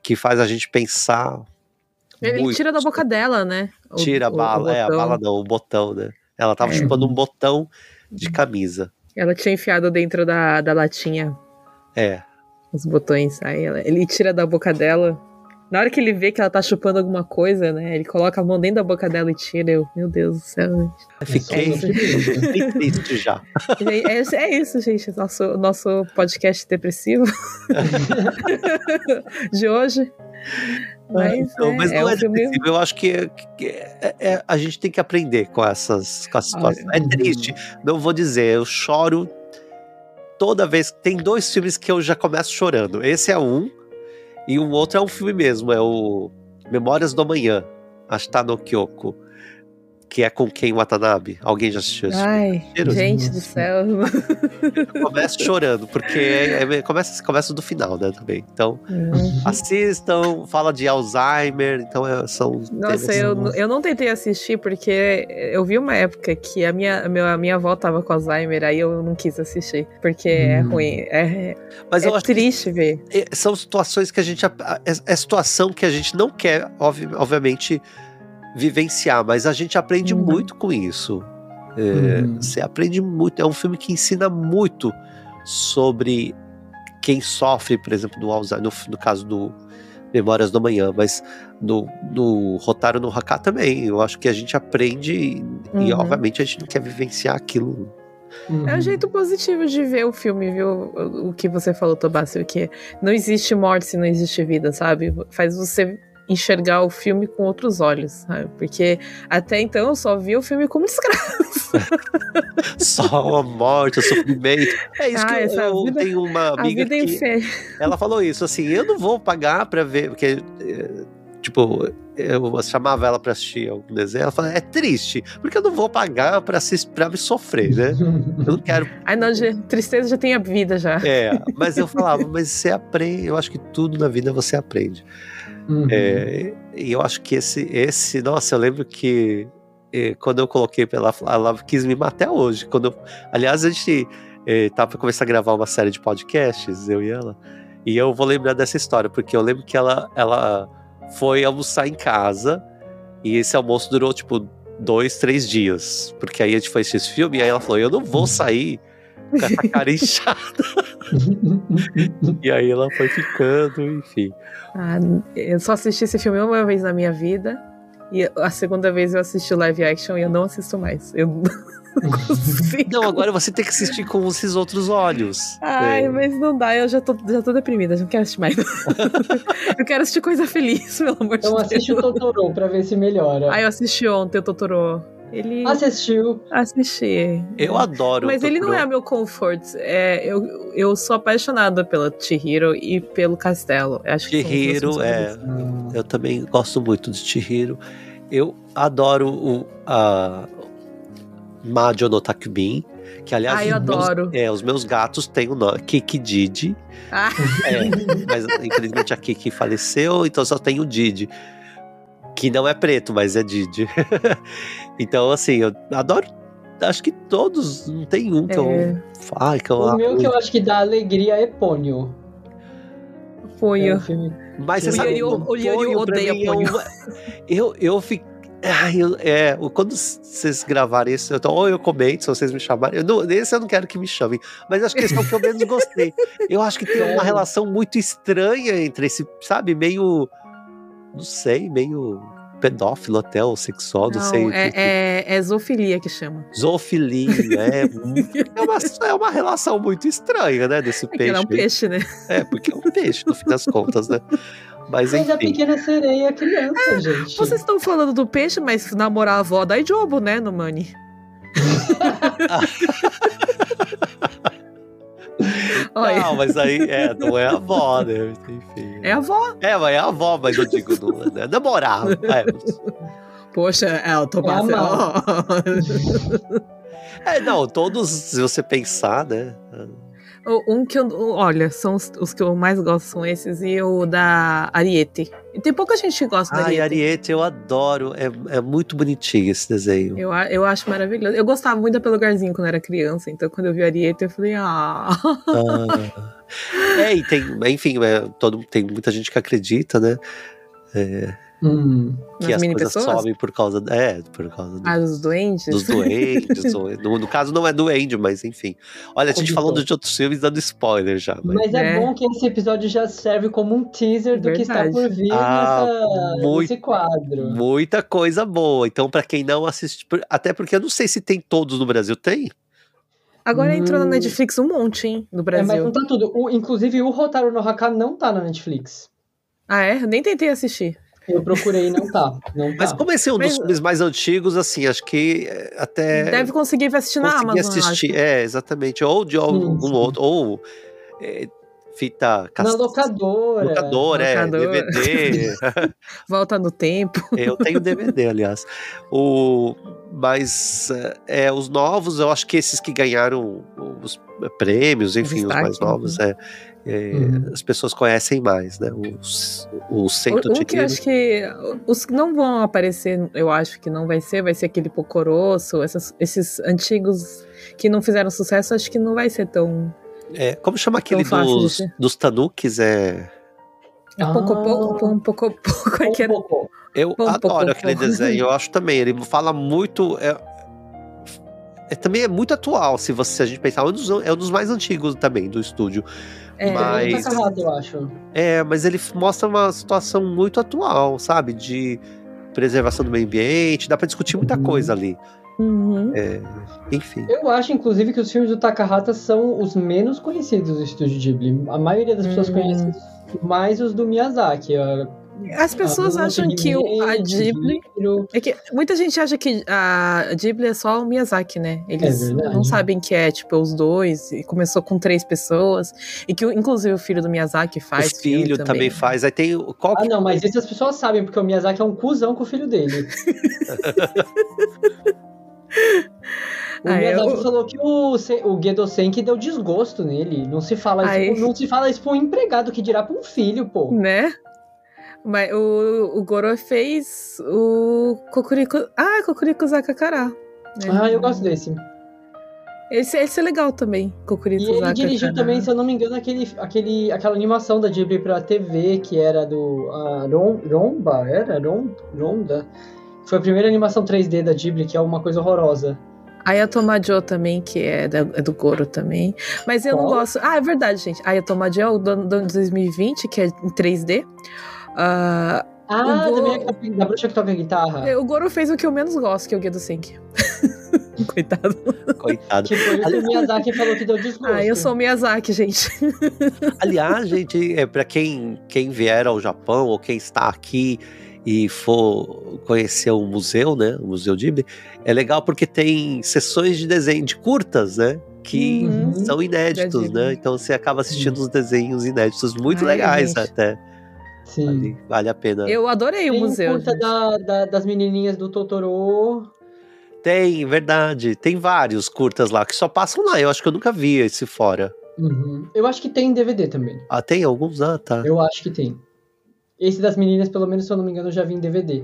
que faz a gente pensar. Ele muito tira da boca dela, né? o- Tira a bala, é, a bala não, o botão, né? Ela tava É. chupando um botão de camisa. Ela tinha enfiado dentro da, da latinha É. os botões. Aí ela- ele tira da boca dela. Na hora que ele vê que ela tá chupando alguma coisa, né? Ele coloca a mão dentro da boca dela e tira. Eu, meu Deus do céu. Fiquei É triste já. Gente, É, é isso, gente. Nosso, nosso podcast depressivo [laughs] de hoje. Mas, Não, é, mas é não é depressivo. Eu acho que, é- que é- é- a gente tem que aprender com essas, com essas situações. É triste. Não vou dizer, eu choro toda vez. Tem dois filmes que eu já começo chorando. Esse é um, e um outro é um filme mesmo. É o Memórias do Amanhã. Ashita no Kyoko. Que é com Ken Watanabe. Alguém já assistiu esse filme? Ai, Cheiroso. gente do céu. Eu começo chorando, porque é- é- começa, começa do final, né, também. Então, Uhum. assistam, fala de Alzheimer, então é- são Nossa, eu, eu não tentei assistir porque eu vi uma época que a minha, a minha, a minha avó tava com Alzheimer, aí eu não quis assistir. Porque é Hum. ruim. É, Mas é triste ver. é- são situações que a gente. É, é situação que a gente não quer, obvi- obviamente, vivenciar, mas a gente aprende Uhum. muito com isso. É, Uhum. Você aprende muito. É um filme que ensina muito sobre quem sofre, por exemplo, do Alzheimer, no, no caso do Memórias do Amanhã, mas no, no Rotário no Haká também. Eu acho que a gente aprende e, e, Uhum. obviamente, a gente não quer vivenciar aquilo. Uhum. É um jeito positivo de ver o filme, viu? O, o que você falou, Tobácio, que não existe morte se não existe vida, sabe? Faz você enxergar o filme com outros olhos, sabe? Porque até então eu só via o filme como desgraça. [laughs] Só a morte, o sofrimento. É isso Ah, que eu, eu vida- tenho uma A amiga vida é que ela falou isso, assim, eu não vou pagar pra ver, porque, eh, tipo, eu chamava ela pra assistir algum desenho, ela falou, é triste, porque eu não vou pagar pra, assistir, pra me sofrer, né? Eu não quero. Ai, não, já- tristeza já tem a vida já. É, mas eu falava, mas você aprende, eu acho que tudo na vida você aprende. Uhum. É, e eu acho que esse, esse, nossa, eu lembro que eh, quando eu coloquei pra ela, quis me matar até hoje. Quando eu- aliás, a gente eh, tava pra começar a gravar uma série de podcasts, eu e ela, e eu vou lembrar dessa história, porque eu lembro que ela, ela foi almoçar em casa, e esse almoço durou, tipo, dois, três dias, porque aí a gente foi assistir esse filme, e aí ela falou, eu não vou sair com essa cara inchada. [laughs] e aí ela foi ficando, enfim. Ah, eu só assisti esse filme uma vez na minha vida. E a segunda vez eu assisti live action e eu não assisto mais. Eu não [laughs] consigo. Não, agora você tem que assistir com esses outros olhos. Ai, É. mas não dá, eu já tô, já tô deprimida, já não quero assistir mais. [laughs] eu quero assistir coisa feliz, pelo amor Então de Deus. assiste o Totoro pra ver se melhora. Ah, eu assisti ontem o Totoro. Ele. Assistiu. Assisti. Eu adoro. Mas ele não é meu comfort. É, eu, eu sou apaixonada pela Chihiro e pelo castelo. Eu Acho que Chihiro, filmes é. favoritos. Eu também gosto muito de Chihiro. Eu adoro o a Majo no Takubin, que aliás Ah, eu os meus- adoro. é, os meus gatos têm o nome Kiki Didi. Ah. É, mas infelizmente a Kiki faleceu, então só tem o Didi. Que não é preto, mas é Didi. [laughs] então, assim, eu adoro. Acho que todos, não tem um que eu. É. Ai, que eu O meu que eu acho que dá alegria é Pônio. Foi É eu. um filme Mas você O sabe, Yuri- o Yuri odeia é uma- Eu, eu fico. Ai, eu- é, quando vocês gravarem isso, eu tô, ou eu comento, se vocês me chamarem. Eu não, esse eu não quero que me chamem, mas acho que esse é o que eu menos gostei. Eu acho que tem uma relação muito estranha entre esse, sabe, meio. Não sei, meio pedófilo até, ou sexual, não, Não, sei. é, que- que- é, é zoofilia que chama. Zoofilia, é, [laughs] é, uma, é uma relação muito estranha, né, desse É que peixe. é um peixe, né? É, porque é um peixe, no fim das contas, né? Mas Mas a enfim. Pequena Sereia é criança, gente. Vocês estão falando do peixe, mas namorar a avó da Jobo, né, no Money? [laughs] [laughs] Olha, Não, mas aí é, não é a avó, né? Enfim. é a avó. É, mas é a avó, mas eu digo, não, é namorar. É, Poxa, é o Tomás. É a ó. é, não, todos, se você pensar, né? Um que eu. Olha, são os, os que eu mais gosto são esses e o da Ariete. E tem pouca gente que gosta da Ai, Ariete. Ariete, eu adoro. É, é muito bonitinho esse desenho. Eu, eu acho maravilhoso. Eu gostava muito da Pelo Lugarzinho quando era criança, então quando eu vi a Ariete, eu falei, ah. Ah. É, e tem, enfim, é, todo, tem muita gente que acredita, né? Hum. Que as coisas pessoas? sobem por causa. É, por causa do- Ah, os doentes. dos duendes. ou- no, no caso, não é duende, mas enfim. Olha, a gente Como falando de outros filmes, dando spoiler já. Mas... Mas é, É. bom que esse episódio já serve como um teaser do que está por vir Ah, nessa, muito- nesse quadro. Muita coisa boa. Então, pra quem não assiste, até porque eu não sei se tem todos no Brasil, tem? Agora entrou na Hum. Netflix um monte, hein, no É, Brasil. mas não tá tudo. O- inclusive, o Rotaru no Haka não tá na Netflix. Ah, é? Eu nem tentei assistir. Eu procurei e não tá. Não Mas tá. como esse é um dos Mas- filmes mais antigos, assim, acho que é, até Deve conseguir assistir na Amazon, assistir. acho. É, exatamente. Ou de algum Sim, sim. outro, ou é, fita Na cas- locadora. locadora, é, Locadora. DVD. [laughs] Volta no tempo. eu tenho DVD, aliás. O, mas é, os novos, eu acho que esses que ganharam os prêmios, enfim, os mais novos, é, é, Uhum. as pessoas conhecem mais, né? Os, os Cento Um que eu acho que os que não vão aparecer, eu acho que não vai ser, vai ser aquele Pocorosso, essas- esses antigos que não fizeram sucesso, acho que não vai ser tão. É, como chama aquele de dos, dos Tanukis? É, É Ah. pouco pouco, um pouco pouco, é. Um pouco. eu Pom, pom, adoro pom, aquele pom. desenho, [laughs] eu acho também. Ele fala muito. É, é- também é muito atual, se você se a gente pensar. É um dos, é um dos mais antigos também do estúdio. É, Mas- Mas... Takahata, eu acho. É, mas ele mostra uma situação muito atual, sabe? De preservação do meio ambiente, dá pra discutir muita Uhum. coisa ali. uhum. Enfim. Eu acho, inclusive, que os filmes do Takahata são os menos conhecidos do estúdio Ghibli. A maioria das pessoas Hum. conhece mais os do Miyazaki. A, As pessoas acham que o, a Ghibli. É que muita gente acha que a Ghibli é só o Miyazaki, né? Eles É não sabem que é, tipo, os dois, e começou com três pessoas, e que inclusive o filho do Miyazaki faz. Os filhos filme também. faz. Aí tem. o- Qual Ah, que não, mas isso as pessoas sabem, porque o Miyazaki é um cuzão com o filho dele. [laughs] [laughs] O Ah, Miyazaki eu- falou que o, o Gedo Senki deu desgosto nele. Não se fala isso, não se fala isso pra um empregado que dirá pra um filho, pô. Né? Mas o, o Goro fez o Kokuriko. Ah, Kokuriko Zakakara. né? Ah, eu gosto desse. Esse, esse é legal também, Kokuriko E ele dirigiu também, se eu não me engano, aquele, aquele, aquela animação da Ghibli pra TV, que era do ah, Ron, Romba, era? Ron, Ronda? Foi a primeira animação 3D da Ghibli, que é uma coisa horrorosa. Ayatoma Joe também, que é, da, é do Goro também. Mas eu não Qual? gosto. Ah, é verdade, gente. Ayatoma Joe, do, do 2020, que é em 3D. Ah, Ah, O Go- também é da bruxa que toca guitarra. o Goro fez o que eu menos gosto, que é o Gedo Senki. [laughs] Coitado. Coitado. Que foi o Miyazaki falou que deu desgosto. Ah, eu sou o Miyazaki, gente. [laughs] Aliás, gente, é, para quem, quem vier ao Japão ou quem está aqui e for conhecer o museu, né? O Museu Ghibli, é legal porque tem sessões de desenho de curtas, né? Que Uhum. são inéditos, né? Então você acaba assistindo os desenhos inéditos muito Ai, legais gente. até. Sim. Ali, vale a pena. Eu adorei o Tem museu. curta gente. da, da- das menininhas do Totoro. Tem, verdade. Tem vários curtas lá que só passam lá. Eu acho que eu nunca vi esse fora. Uhum. Eu acho que tem em DVD também. Ah, tem alguns? Ah, tá. Eu acho que tem. Esse das meninas, pelo menos, se eu não me engano, eu já vi em DVD.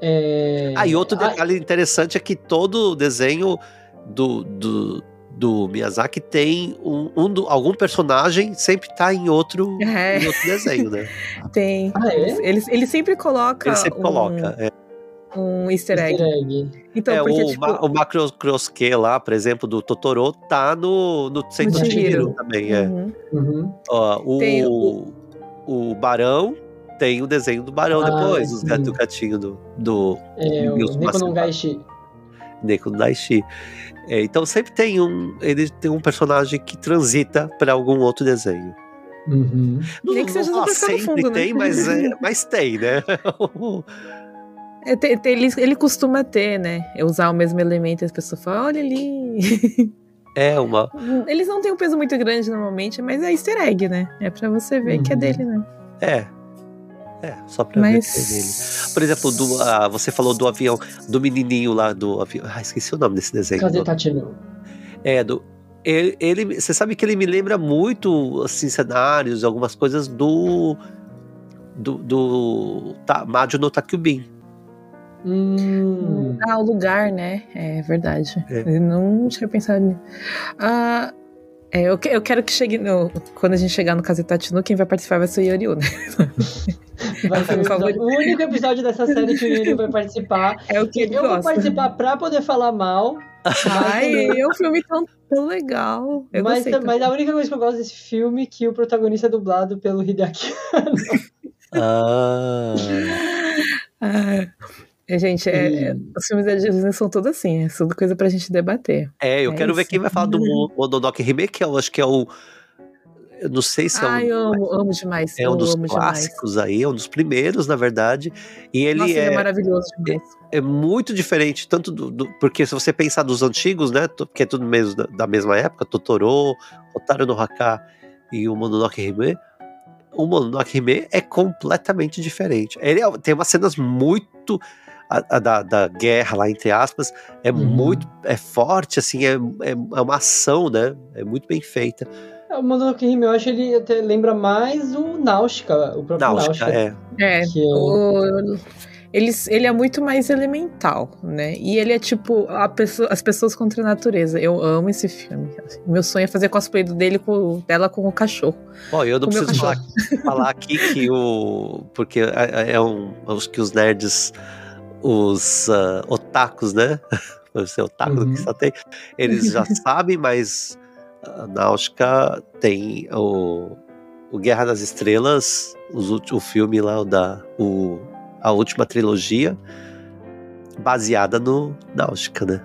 É... Ah, e outro Ah, detalhe interessante é que todo desenho do, do, do Miyazaki tem um, um do- algum personagem sempre tá em outro, É. em outro desenho, né? [laughs] Tem. Ah, é? Ele, ele sempre coloca. Ele sempre um, coloca. É, um easter egg. Easter egg. Então, É, porque, o, tipo. ma, o Macro lá, por exemplo, do Totoro, tá no, no Centro de também. É. uhum. Uhum. Ó, o, Tem o... Barão tem o desenho do Barão Ah, depois, os gato gatinho do, do É, o Wilson Neko no. Gaishi. Neko Daishi. É, então sempre tem um. Ele tem um personagem que transita para algum outro desenho. Uhum. Não, Nem que seja não no sempre fundo, né? tem, mas, é, [laughs] mas tem, né? É, tem- tem- ele, ele costuma ter, né? Usar o mesmo elemento e as pessoas falam, olha ali. [laughs] é uma. Eles não têm um peso muito grande normalmente, mas é easter egg, né? É pra você ver que é Uhum. dele, né? É. É, só pra ver que é. Mas. Por exemplo, do, ah, você falou do avião, do menininho lá do avião. Ah, esqueci o nome desse desenho. Kazetachino. É, do. Ele, ele- você sabe que ele me lembra muito, assim, cenários, algumas coisas do. Do. do tá, Majo no Takubin. Hum. Ah, o lugar, né? É verdade. É. Eu não tinha pensado nisso. Ah, é, eu, que- eu quero que chegue no. Quando a gente chegar no Kazetatinu, quem vai participar vai ser o Yoryu, né? Vai ser o, episódio- o único episódio dessa série que o Yuri vai participar. É o que ele Eu vou gosta. participar pra poder falar mal. Ai, é um filme tão, tão legal. Eu mas, gostei. mas a única coisa que eu gosto desse filme é que o protagonista é dublado pelo Hideaki. Ah. Ah, gente, é- é- os filmes da Disney são todos assim, é tudo coisa pra gente debater. É, eu É quero ver isso. quem vai falar do [laughs] Mo- Mononoke Remake, que eu acho que é o. Eu não sei se é um, Ai, eu amo, amo demais. é um dos amo clássicos aí, é um dos primeiros, na verdade. E ele demais. Nossa, ele é é, maravilhoso demais. é muito diferente, tanto do, do- Porque se você pensar dos antigos, né? to- Que é tudo mesmo da, da mesma época, Totoro, Otaru no Haka e o Mononoke Hime. O Mononoke Hime é completamente diferente. Ele é- tem umas cenas muito. A, a da, da guerra lá, entre aspas, é Uhum. muito. É forte, assim, é, é, é uma ação, né? É muito bem feita. O Mononoke Hime, eu acho ele até lembra mais o Náutica, o próprio Náutica, Náutica. é. É, Que é- o- ele, ele é muito mais elemental, né? E ele é tipo a pessoa- as pessoas contra a natureza. Eu amo esse filme. assim. Meu sonho é fazer cosplay dele com, dela com o cachorro. Bom, eu não preciso falar, falar aqui que o. Porque é, é um. Acho que os nerds, os ah, otakus, né? [laughs] Por ser otaku Uhum. que só tem. Eles já [laughs] sabem, mas a Náutica tem o, o Guerra das Estrelas, os o filme lá, o da. O, a última trilogia, baseada no Náutica, né?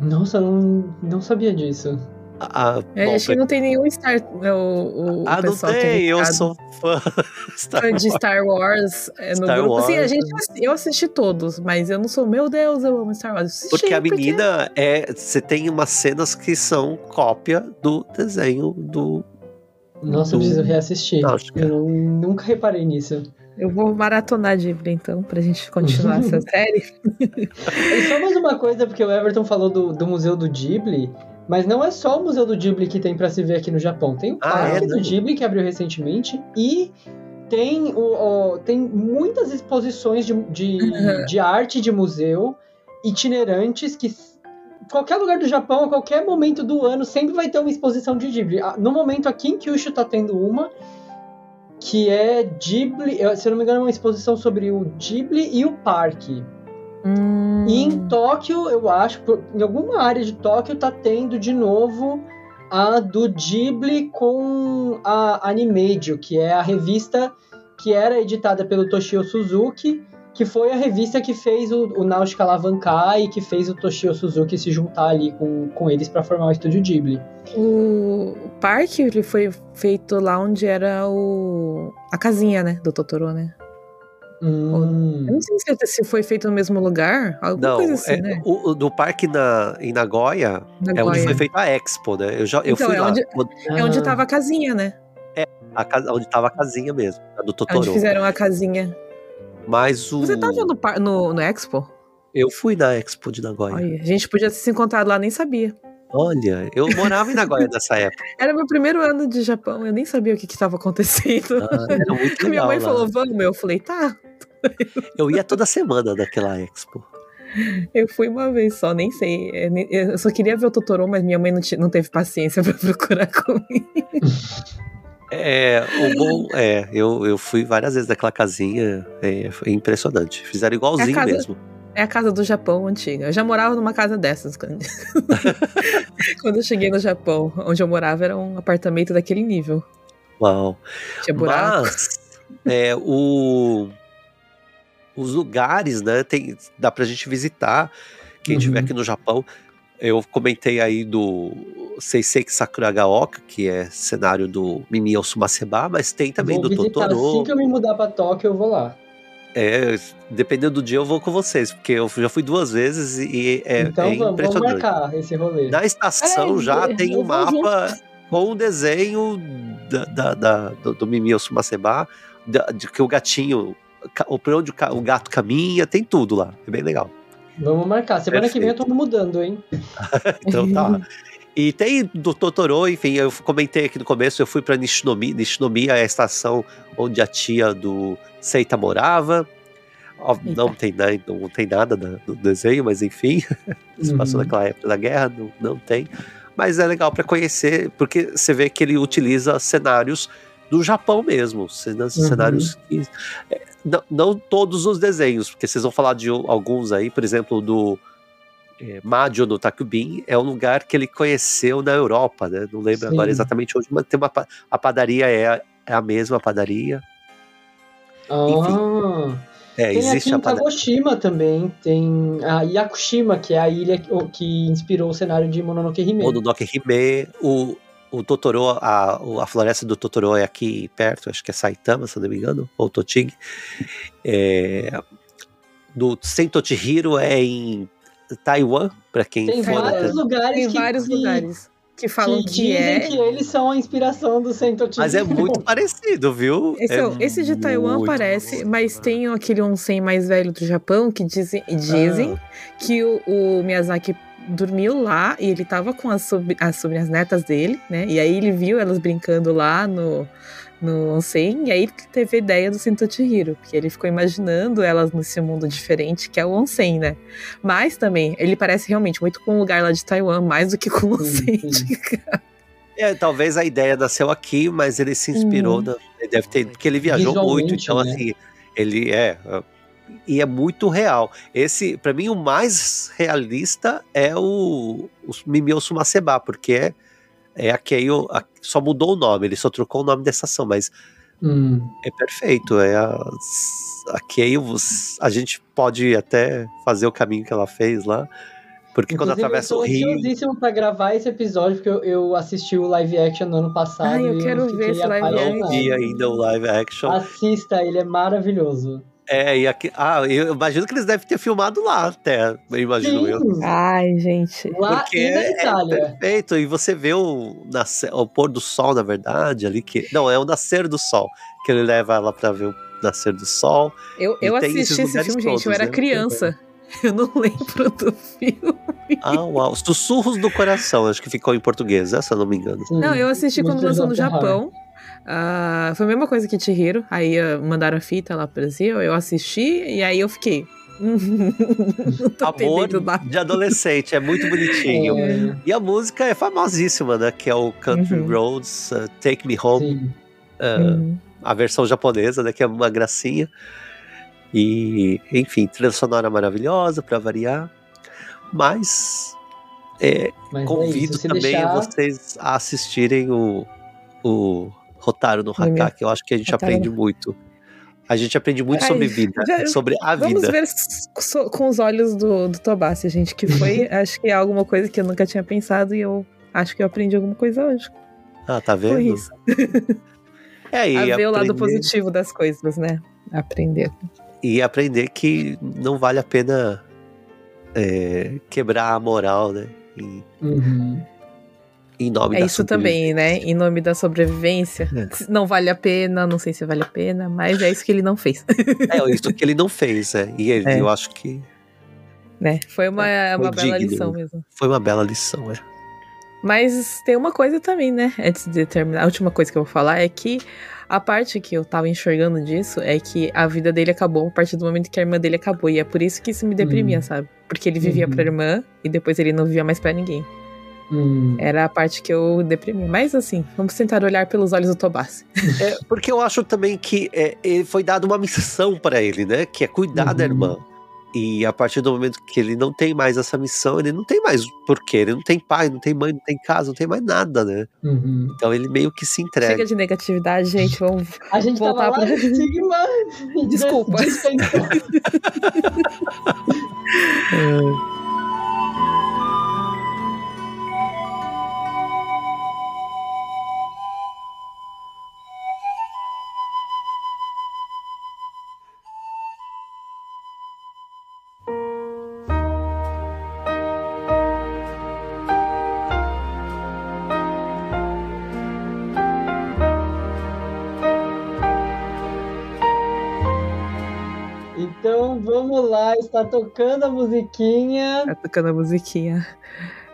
Nossa, eu não, não sabia disso. A, a- É, bom, acho que não tem nenhum Star. O, o ah, não é tem, eu sou fã. [laughs] Star fã de Wars. Star Wars é, no Star grupo. Assim, a Wars. gente, eu assisti todos, mas eu não sou, meu Deus, eu amo Star Wars. Eu assisti Porque a menina é. Você tem umas cenas que são cópia do desenho do. Nossa, eu do preciso reassistir. Náutica. Eu não- nunca reparei nisso. Eu vou maratonar Ghibli, então, pra gente continuar [laughs] essa série. E só mais uma coisa, porque o Everton falou do, do Museu do Ghibli, mas não é só o Museu do Ghibli que tem pra se ver aqui no Japão. Tem o Ah, Parque é? do Ghibli, que abriu recentemente, e tem, o, o- tem muitas exposições de, de, Uhum. de arte de museu itinerantes que qualquer lugar do Japão, a qualquer momento do ano, sempre vai ter uma exposição de Ghibli. Ah, No momento aqui em Kyushu tá tendo uma, que é Ghibli, se eu não me engano, é uma exposição sobre o Ghibli e o parque. Hum. E em Tóquio, eu acho, em alguma área de Tóquio, tá tendo de novo a do Ghibli com a Animadio, que é a revista que era editada pelo Toshio Suzuki, que foi a revista que fez o, o Nausicaa alavancar e que fez o Toshio Suzuki se juntar ali com, com eles para formar o estúdio Ghibli. O parque ele foi feito lá onde era o a casinha, né, do Totoro, né? Hum. Eu não sei se, foi feito no mesmo lugar, alguma Não, coisa assim, é, né? o, o do parque na, em Nagoya é onde Nagoya. foi feita a Expo, né? Eu, já, eu Então, fui é lá. onde- quando- É onde Ah. tava a casinha, né? a casa, onde tava a casinha mesmo, a do É Onde Totoro. fizeram a casinha. Mas o. Você tava no, no, no Expo? Eu fui na Expo de Nagoya. Olha, a gente podia ter se encontrado lá, nem sabia. Olha, eu morava em Nagoya [laughs] nessa época. Era meu primeiro ano de Japão, eu nem sabia o que que tava acontecendo. Ah, era muito [laughs] legal. Minha mãe lá. falou, vamos, eu falei, tá. [laughs] Eu ia toda semana naquela Expo. Eu fui uma vez só, nem sei. É, ne- Eu só queria ver o Totoro, mas minha mãe não, não teve paciência [laughs] pra procurar comigo. É, o bom é, eu, eu fui várias vezes naquela casinha, é, foi impressionante. Fizeram igualzinho É casa- mesmo. É a casa do Japão antiga. Eu já morava numa casa dessas. Quando, [laughs] quando eu cheguei no Japão, onde eu morava era um apartamento daquele nível. Uau. Tinha buraco. Mas é, o, os lugares, né? Tem, dá pra gente visitar. Quem Uhum. estiver aqui no Japão, eu comentei aí do Seiseki Sakuragaoka, que é cenário do Mimi Osumaseba, mas tem também vou do visitar Totoro. assim que eu me mudar pra Tóquio, eu vou lá. É, dependendo do dia eu vou com vocês, porque eu já fui duas vezes e é, então é vamos, vamos impressionante. marcar esse rolê. Na estação É, já eu tem um mapa com o desenho da, da- da- do, do Mimi Osumaseba, de que o gatinho, o- pra onde o, gato caminha, tem tudo lá. É bem legal. Vamos marcar. Semana que vem eu Perfeito. tô mudando, hein? [laughs] Então tá. [laughs] E tem do Totoro, enfim, eu comentei aqui no começo, eu fui pra Nishinomiya. Nishinomiya é a estação onde a tia do Seita morava. Não tem, não tem nada da- do desenho, mas enfim, [laughs] se passou Uhum. naquela época da guerra, não, não tem. Mas é legal pra conhecer, porque você vê que ele utiliza cenários do Japão mesmo, Uhum. cenários que, é, não, não todos os desenhos, porque vocês vão falar de alguns aí, por exemplo, do é, no Takubin, é um lugar que ele conheceu na Europa, né? Não lembro Sim. agora exatamente onde, mas tem uma, a padaria é, a- é a mesma padaria. Ah, É, tem aqui existe em a padaria. Kagoshima também. Tem a Yakushima, que é a ilha que, que inspirou o cenário de Mononoke Hime. Mononoke Hime, o, o Totoro, a, a floresta do Totoro é aqui perto, acho que é Saitama, se não me engano, ou Tochigi. É, do Sento Chihiro é em Taiwan, para quem Tem for. vários até- lugares Tem que, vários que, lugares que falam que que, dizem é. que eles são a inspiração do Sentochi. Mas é muito [laughs] parecido, viu? Esse, É esse de Taiwan parece, mas tem aquele onsen mais velho do Japão que dizem, dizem que o, o Miyazaki dormiu lá e ele tava com as, sob- as sobrinhas netas dele, né? E aí ele viu elas brincando lá no, no onsen e aí ele teve a ideia do Sentochihiro, porque ele ficou imaginando elas nesse mundo diferente que é o onsen, né? Mas também, ele parece realmente muito com o lugar lá de Taiwan, mais do que com o onsen. [laughs] É, talvez a ideia nasceu aqui, mas ele se inspirou, Uhum. na- ele deve ter, porque ele viajou muito, então né? assim, ele é e é muito real. Esse, para mim, o mais realista é o, o Mimio Sumaseba, porque é, é a Keio, a- só mudou o nome, ele só trocou o nome da estação, mas Hum. é perfeito, é a, a Keio, a gente pode até fazer o caminho que ela fez lá, porque quando Inclusive, atravessa eu o rio, ansiosíssimo pra gravar esse episódio, porque eu, eu assisti o live action no ano passado. Ai, eu e quero ver esse live apaixonado. não vi ainda o live action. Assista, ele é maravilhoso. É, e aqui. Ah, eu imagino que eles devem ter filmado lá até. Eu imagino eu. Sim, Ai, gente. lá Porque e na é Itália. perfeito. E você vê o, nascer, o pôr do sol, na verdade, ali que. Não, é o nascer do sol. Que ele leva ela pra ver o nascer do sol. Eu, eu assisti esse filme, gente, eu todos, era né? criança. Eu não [laughs] lembro do filme. Ah, uau. Sussurros do coração, acho que ficou em português, né, se eu não me engano. Sim. Não, eu assisti quando lançou no Japão. Japão. Ah, foi a mesma coisa que Chihiro. Aí ah, mandaram a fita lá pro Brasil, eu assisti e aí eu fiquei. [laughs] Amor de adolescente, é muito bonitinho. [laughs] É, E a música é famosíssima, né? Que é o Country Uhum. Roads, uh, Take Me Home. uh, Uhum. a versão japonesa, né? Que é uma gracinha. E, enfim, trilha sonora maravilhosa para variar. Mas, é, Mas convido é isso, se também deixar... vocês a assistirem o, o Rotaro no. Haka, que eu acho que a gente Rotaro aprende muito. A gente aprende muito Ai, sobre vida, já- sobre a Vamos vida. ver s- so- com os olhos do, do Tobassi, gente, que foi, [laughs] acho que é alguma coisa que eu nunca tinha pensado e eu acho que eu aprendi alguma coisa hoje. Ah, tá Foi vendo? isso. É, e a ver o lado aprender- positivo das coisas, né? Aprender. E aprender que não vale a pena é, quebrar a moral, né? Em, Uhum. Em nome É da isso também, né? Em nome da sobrevivência. É. Não vale a pena, não sei se vale a pena, mas é isso que ele não fez. É isso que ele não fez, né? E ele, É. eu acho que né? Foi uma, É, foi uma bela lição mesmo. foi uma bela lição, é. Mas tem uma coisa também, né? Antes de terminar, a última coisa que eu vou falar é que a parte que eu tava enxergando disso é que a vida dele acabou a partir do momento que a irmã dele acabou. E é por isso que isso me deprimia, Uhum. sabe? Porque ele vivia Uhum. pra irmã e depois ele não vivia mais pra ninguém. Hum. Era a parte que eu deprimia. Mas assim, vamos tentar olhar pelos olhos do Tobassi. [laughs] É, porque eu acho também que é, ele foi dado uma missão pra ele, né? Que é cuidar da Uhum. irmã. E a partir do momento que ele não tem mais essa missão, ele não tem mais porquê. Ele não tem pai, não tem mãe, não tem casa, não tem mais nada, né? Uhum. Então ele meio que se entrega. Chega de negatividade, gente. Vamos. A gente Voltar tava lá pra- Sigma [laughs] e Desculpa. des- [laughs] está tocando a musiquinha. Tá tocando a musiquinha.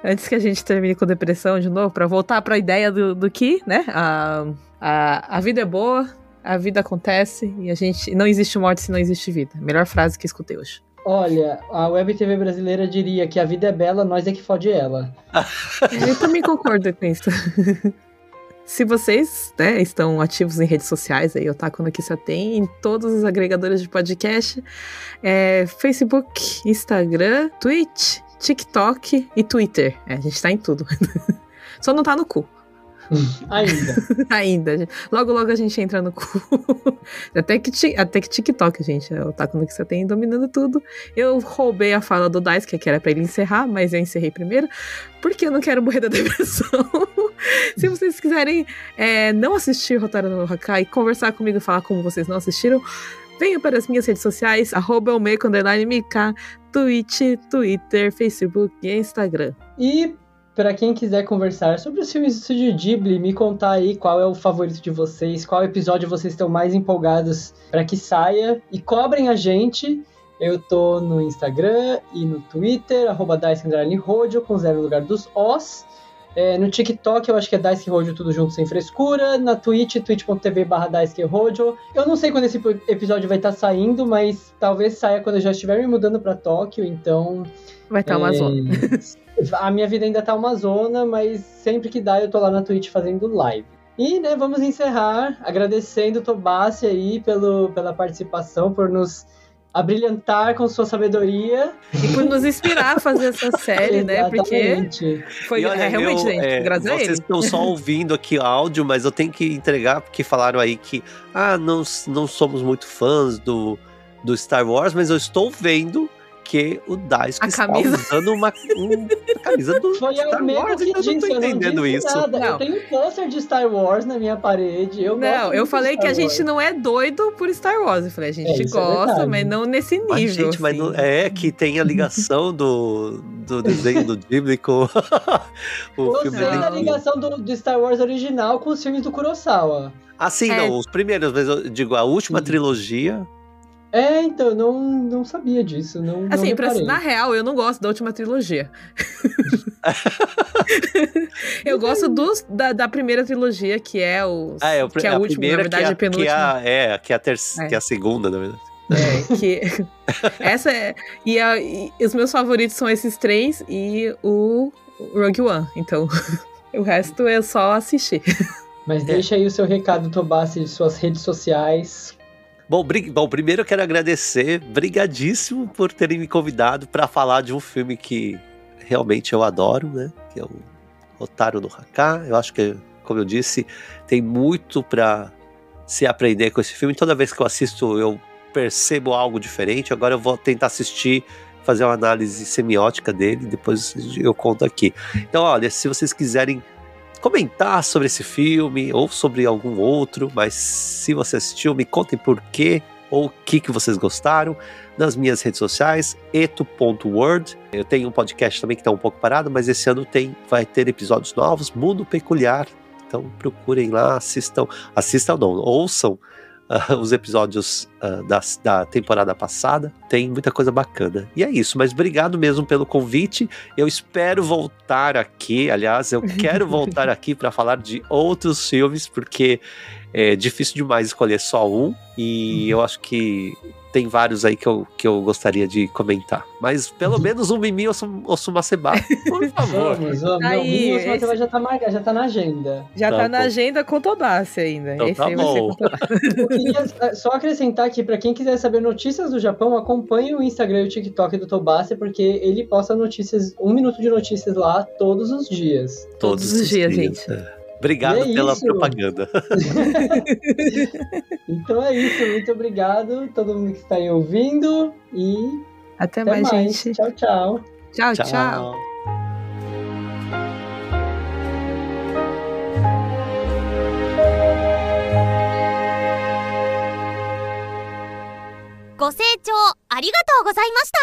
Antes que a gente termine com depressão de novo, pra voltar pra ideia do, do que, né? A, a, a vida é boa, a vida acontece e a gente. Não existe morte se não existe vida. Melhor frase que escutei hoje. Olha, a Web TV brasileira diria que a vida é bela, nós é que fode ela. [laughs] Eu também concordo com isso. [laughs] Se vocês né, estão ativos em redes sociais, aí Otaku Notícia tem em todos os agregadores de podcast, é, Facebook, Instagram, Twitch, TikTok e Twitter. É, a gente tá em tudo. [laughs] Só não tá no cu. [laughs] Ainda. [laughs] Ainda. Logo, logo a gente entra no cu. até, que, até que TikTok, gente. O Otaku Notícia tem dominando tudo. Eu roubei a fala do Daisuke, que era pra ele encerrar, mas eu encerrei primeiro, porque eu não quero morrer da depressão. Se vocês quiserem é, não assistir Rotaro no Hakai e conversar comigo e falar como vocês não assistiram, venha para as minhas redes sociais, arroba Twitch, Twitter, Facebook e Instagram. E pra quem quiser conversar sobre os filmes do Estúdio Ghibli, me contar aí qual é o favorito de vocês, qual episódio vocês estão mais empolgados pra que saia e cobrem a gente. Eu tô no Instagram e no Twitter, arroba com zero no lugar dos Os. É, no TikTok eu acho que é Daisuke Rodio tudo junto sem frescura. Na Twitch, twitch.tv barra Daisuke Rodio. Eu não sei quando esse episódio vai estar saindo, mas talvez saia quando eu já estiver me mudando pra Tóquio, então... Vai estar uma É, zona. [laughs] A minha vida ainda tá uma zona, mas sempre que dá eu tô lá na Twitch fazendo live. E, né, vamos encerrar agradecendo o Tobassi aí pelo, pela participação, por nos abrilhantar com sua sabedoria. E por nos inspirar a fazer essa [laughs] série, né? Porque foi olha, é, realmente, eu, gente, é, graças a Vocês estão só [laughs] ouvindo aqui o áudio, mas eu tenho que entregar, porque falaram aí que ah, não, não somos muito fãs do, do Star Wars, mas eu estou vendo que o Daisuke A está usando uma, um- a camisa do [laughs] Foi Star a Wars, que eu não disse, tô eu não entendendo disse isso. nada. Não. Eu tenho um pôster de Star Wars na minha parede. Eu Não, gosto eu falei que a gente não é doido por Star Wars. Eu falei, a gente É, é gosta, verdade. mas não nesse nível. Mas, gente, mas assim. não, é que tem a ligação do, do [laughs] desenho do Ghibli com [laughs] o Eu filme sei da Não. ligação do, do Star Wars original com os filmes do Kurosawa. Ah, sim, É. não, os primeiros, mas eu digo, a última Sim. trilogia. É, então, eu não, não sabia disso. Não, não Assim, pra, reparei. na real, eu não gosto da última trilogia. [laughs] eu gosto dos, da, da primeira trilogia, que é o. Ah, é, o, que é a, última, na primeira, verdade, que a penúltima. Que é, a, é, que é a, ter, É. que é a segunda, na verdade. É, que [laughs] essa é e, a- e os meus favoritos são esses três e o Rogue One. Então, [laughs] o resto é só assistir. Mas deixa aí o seu recado, Tobassi, de suas redes sociais. Bom, bom, primeiro eu quero agradecer, brigadíssimo por terem me convidado para falar de um filme que realmente eu adoro, né? Que é o Otário no Haká. Eu acho que, como eu disse, tem muito para se aprender com esse filme. Toda vez que eu assisto, eu percebo algo diferente. Agora eu vou tentar assistir, fazer uma análise semiótica dele, depois eu conto aqui. Então, olha, se vocês quiserem comentar sobre esse filme ou sobre algum outro, mas se você assistiu, me contem por quê ou o que, que vocês gostaram nas minhas redes sociais, eto.word. Eu tenho um podcast também que está um pouco parado, mas esse ano tem, vai ter episódios novos, Mundo Peculiar. Então procurem lá, assistam, assistam não, ouçam uh, [laughs] os episódios uh, da, da temporada passada. Tem muita coisa bacana. E é isso, mas obrigado mesmo pelo convite. Eu espero voltar aqui. Aliás, eu [laughs] quero voltar aqui para falar de outros filmes, porque é difícil demais escolher só um. E uhum. eu acho que tem vários aí que eu, que eu gostaria de comentar. Mas pelo uhum. menos um Mimi ou Sumaceba, por favor. [laughs] vamos, vamos. Aí, Mimi esse... já, tá, já tá na agenda. Já tá, tá na agenda com Todace ainda. Então, esse tá bom. [laughs] eu queria é, só acrescentar aqui, para quem quiser saber notícias do Japão, acompanhe o Instagram e o TikTok do Tobasse, porque ele posta notícias, um minuto de notícias lá todos os dias. Todos, todos os dias, dias, gente. É. Obrigado é pela isso. propaganda. [laughs] então é isso, muito obrigado todo mundo que está aí ouvindo e até, até mais, mais, gente. Tchau, tchau. Tchau, tchau. tchau. ご清聴ありがとうございました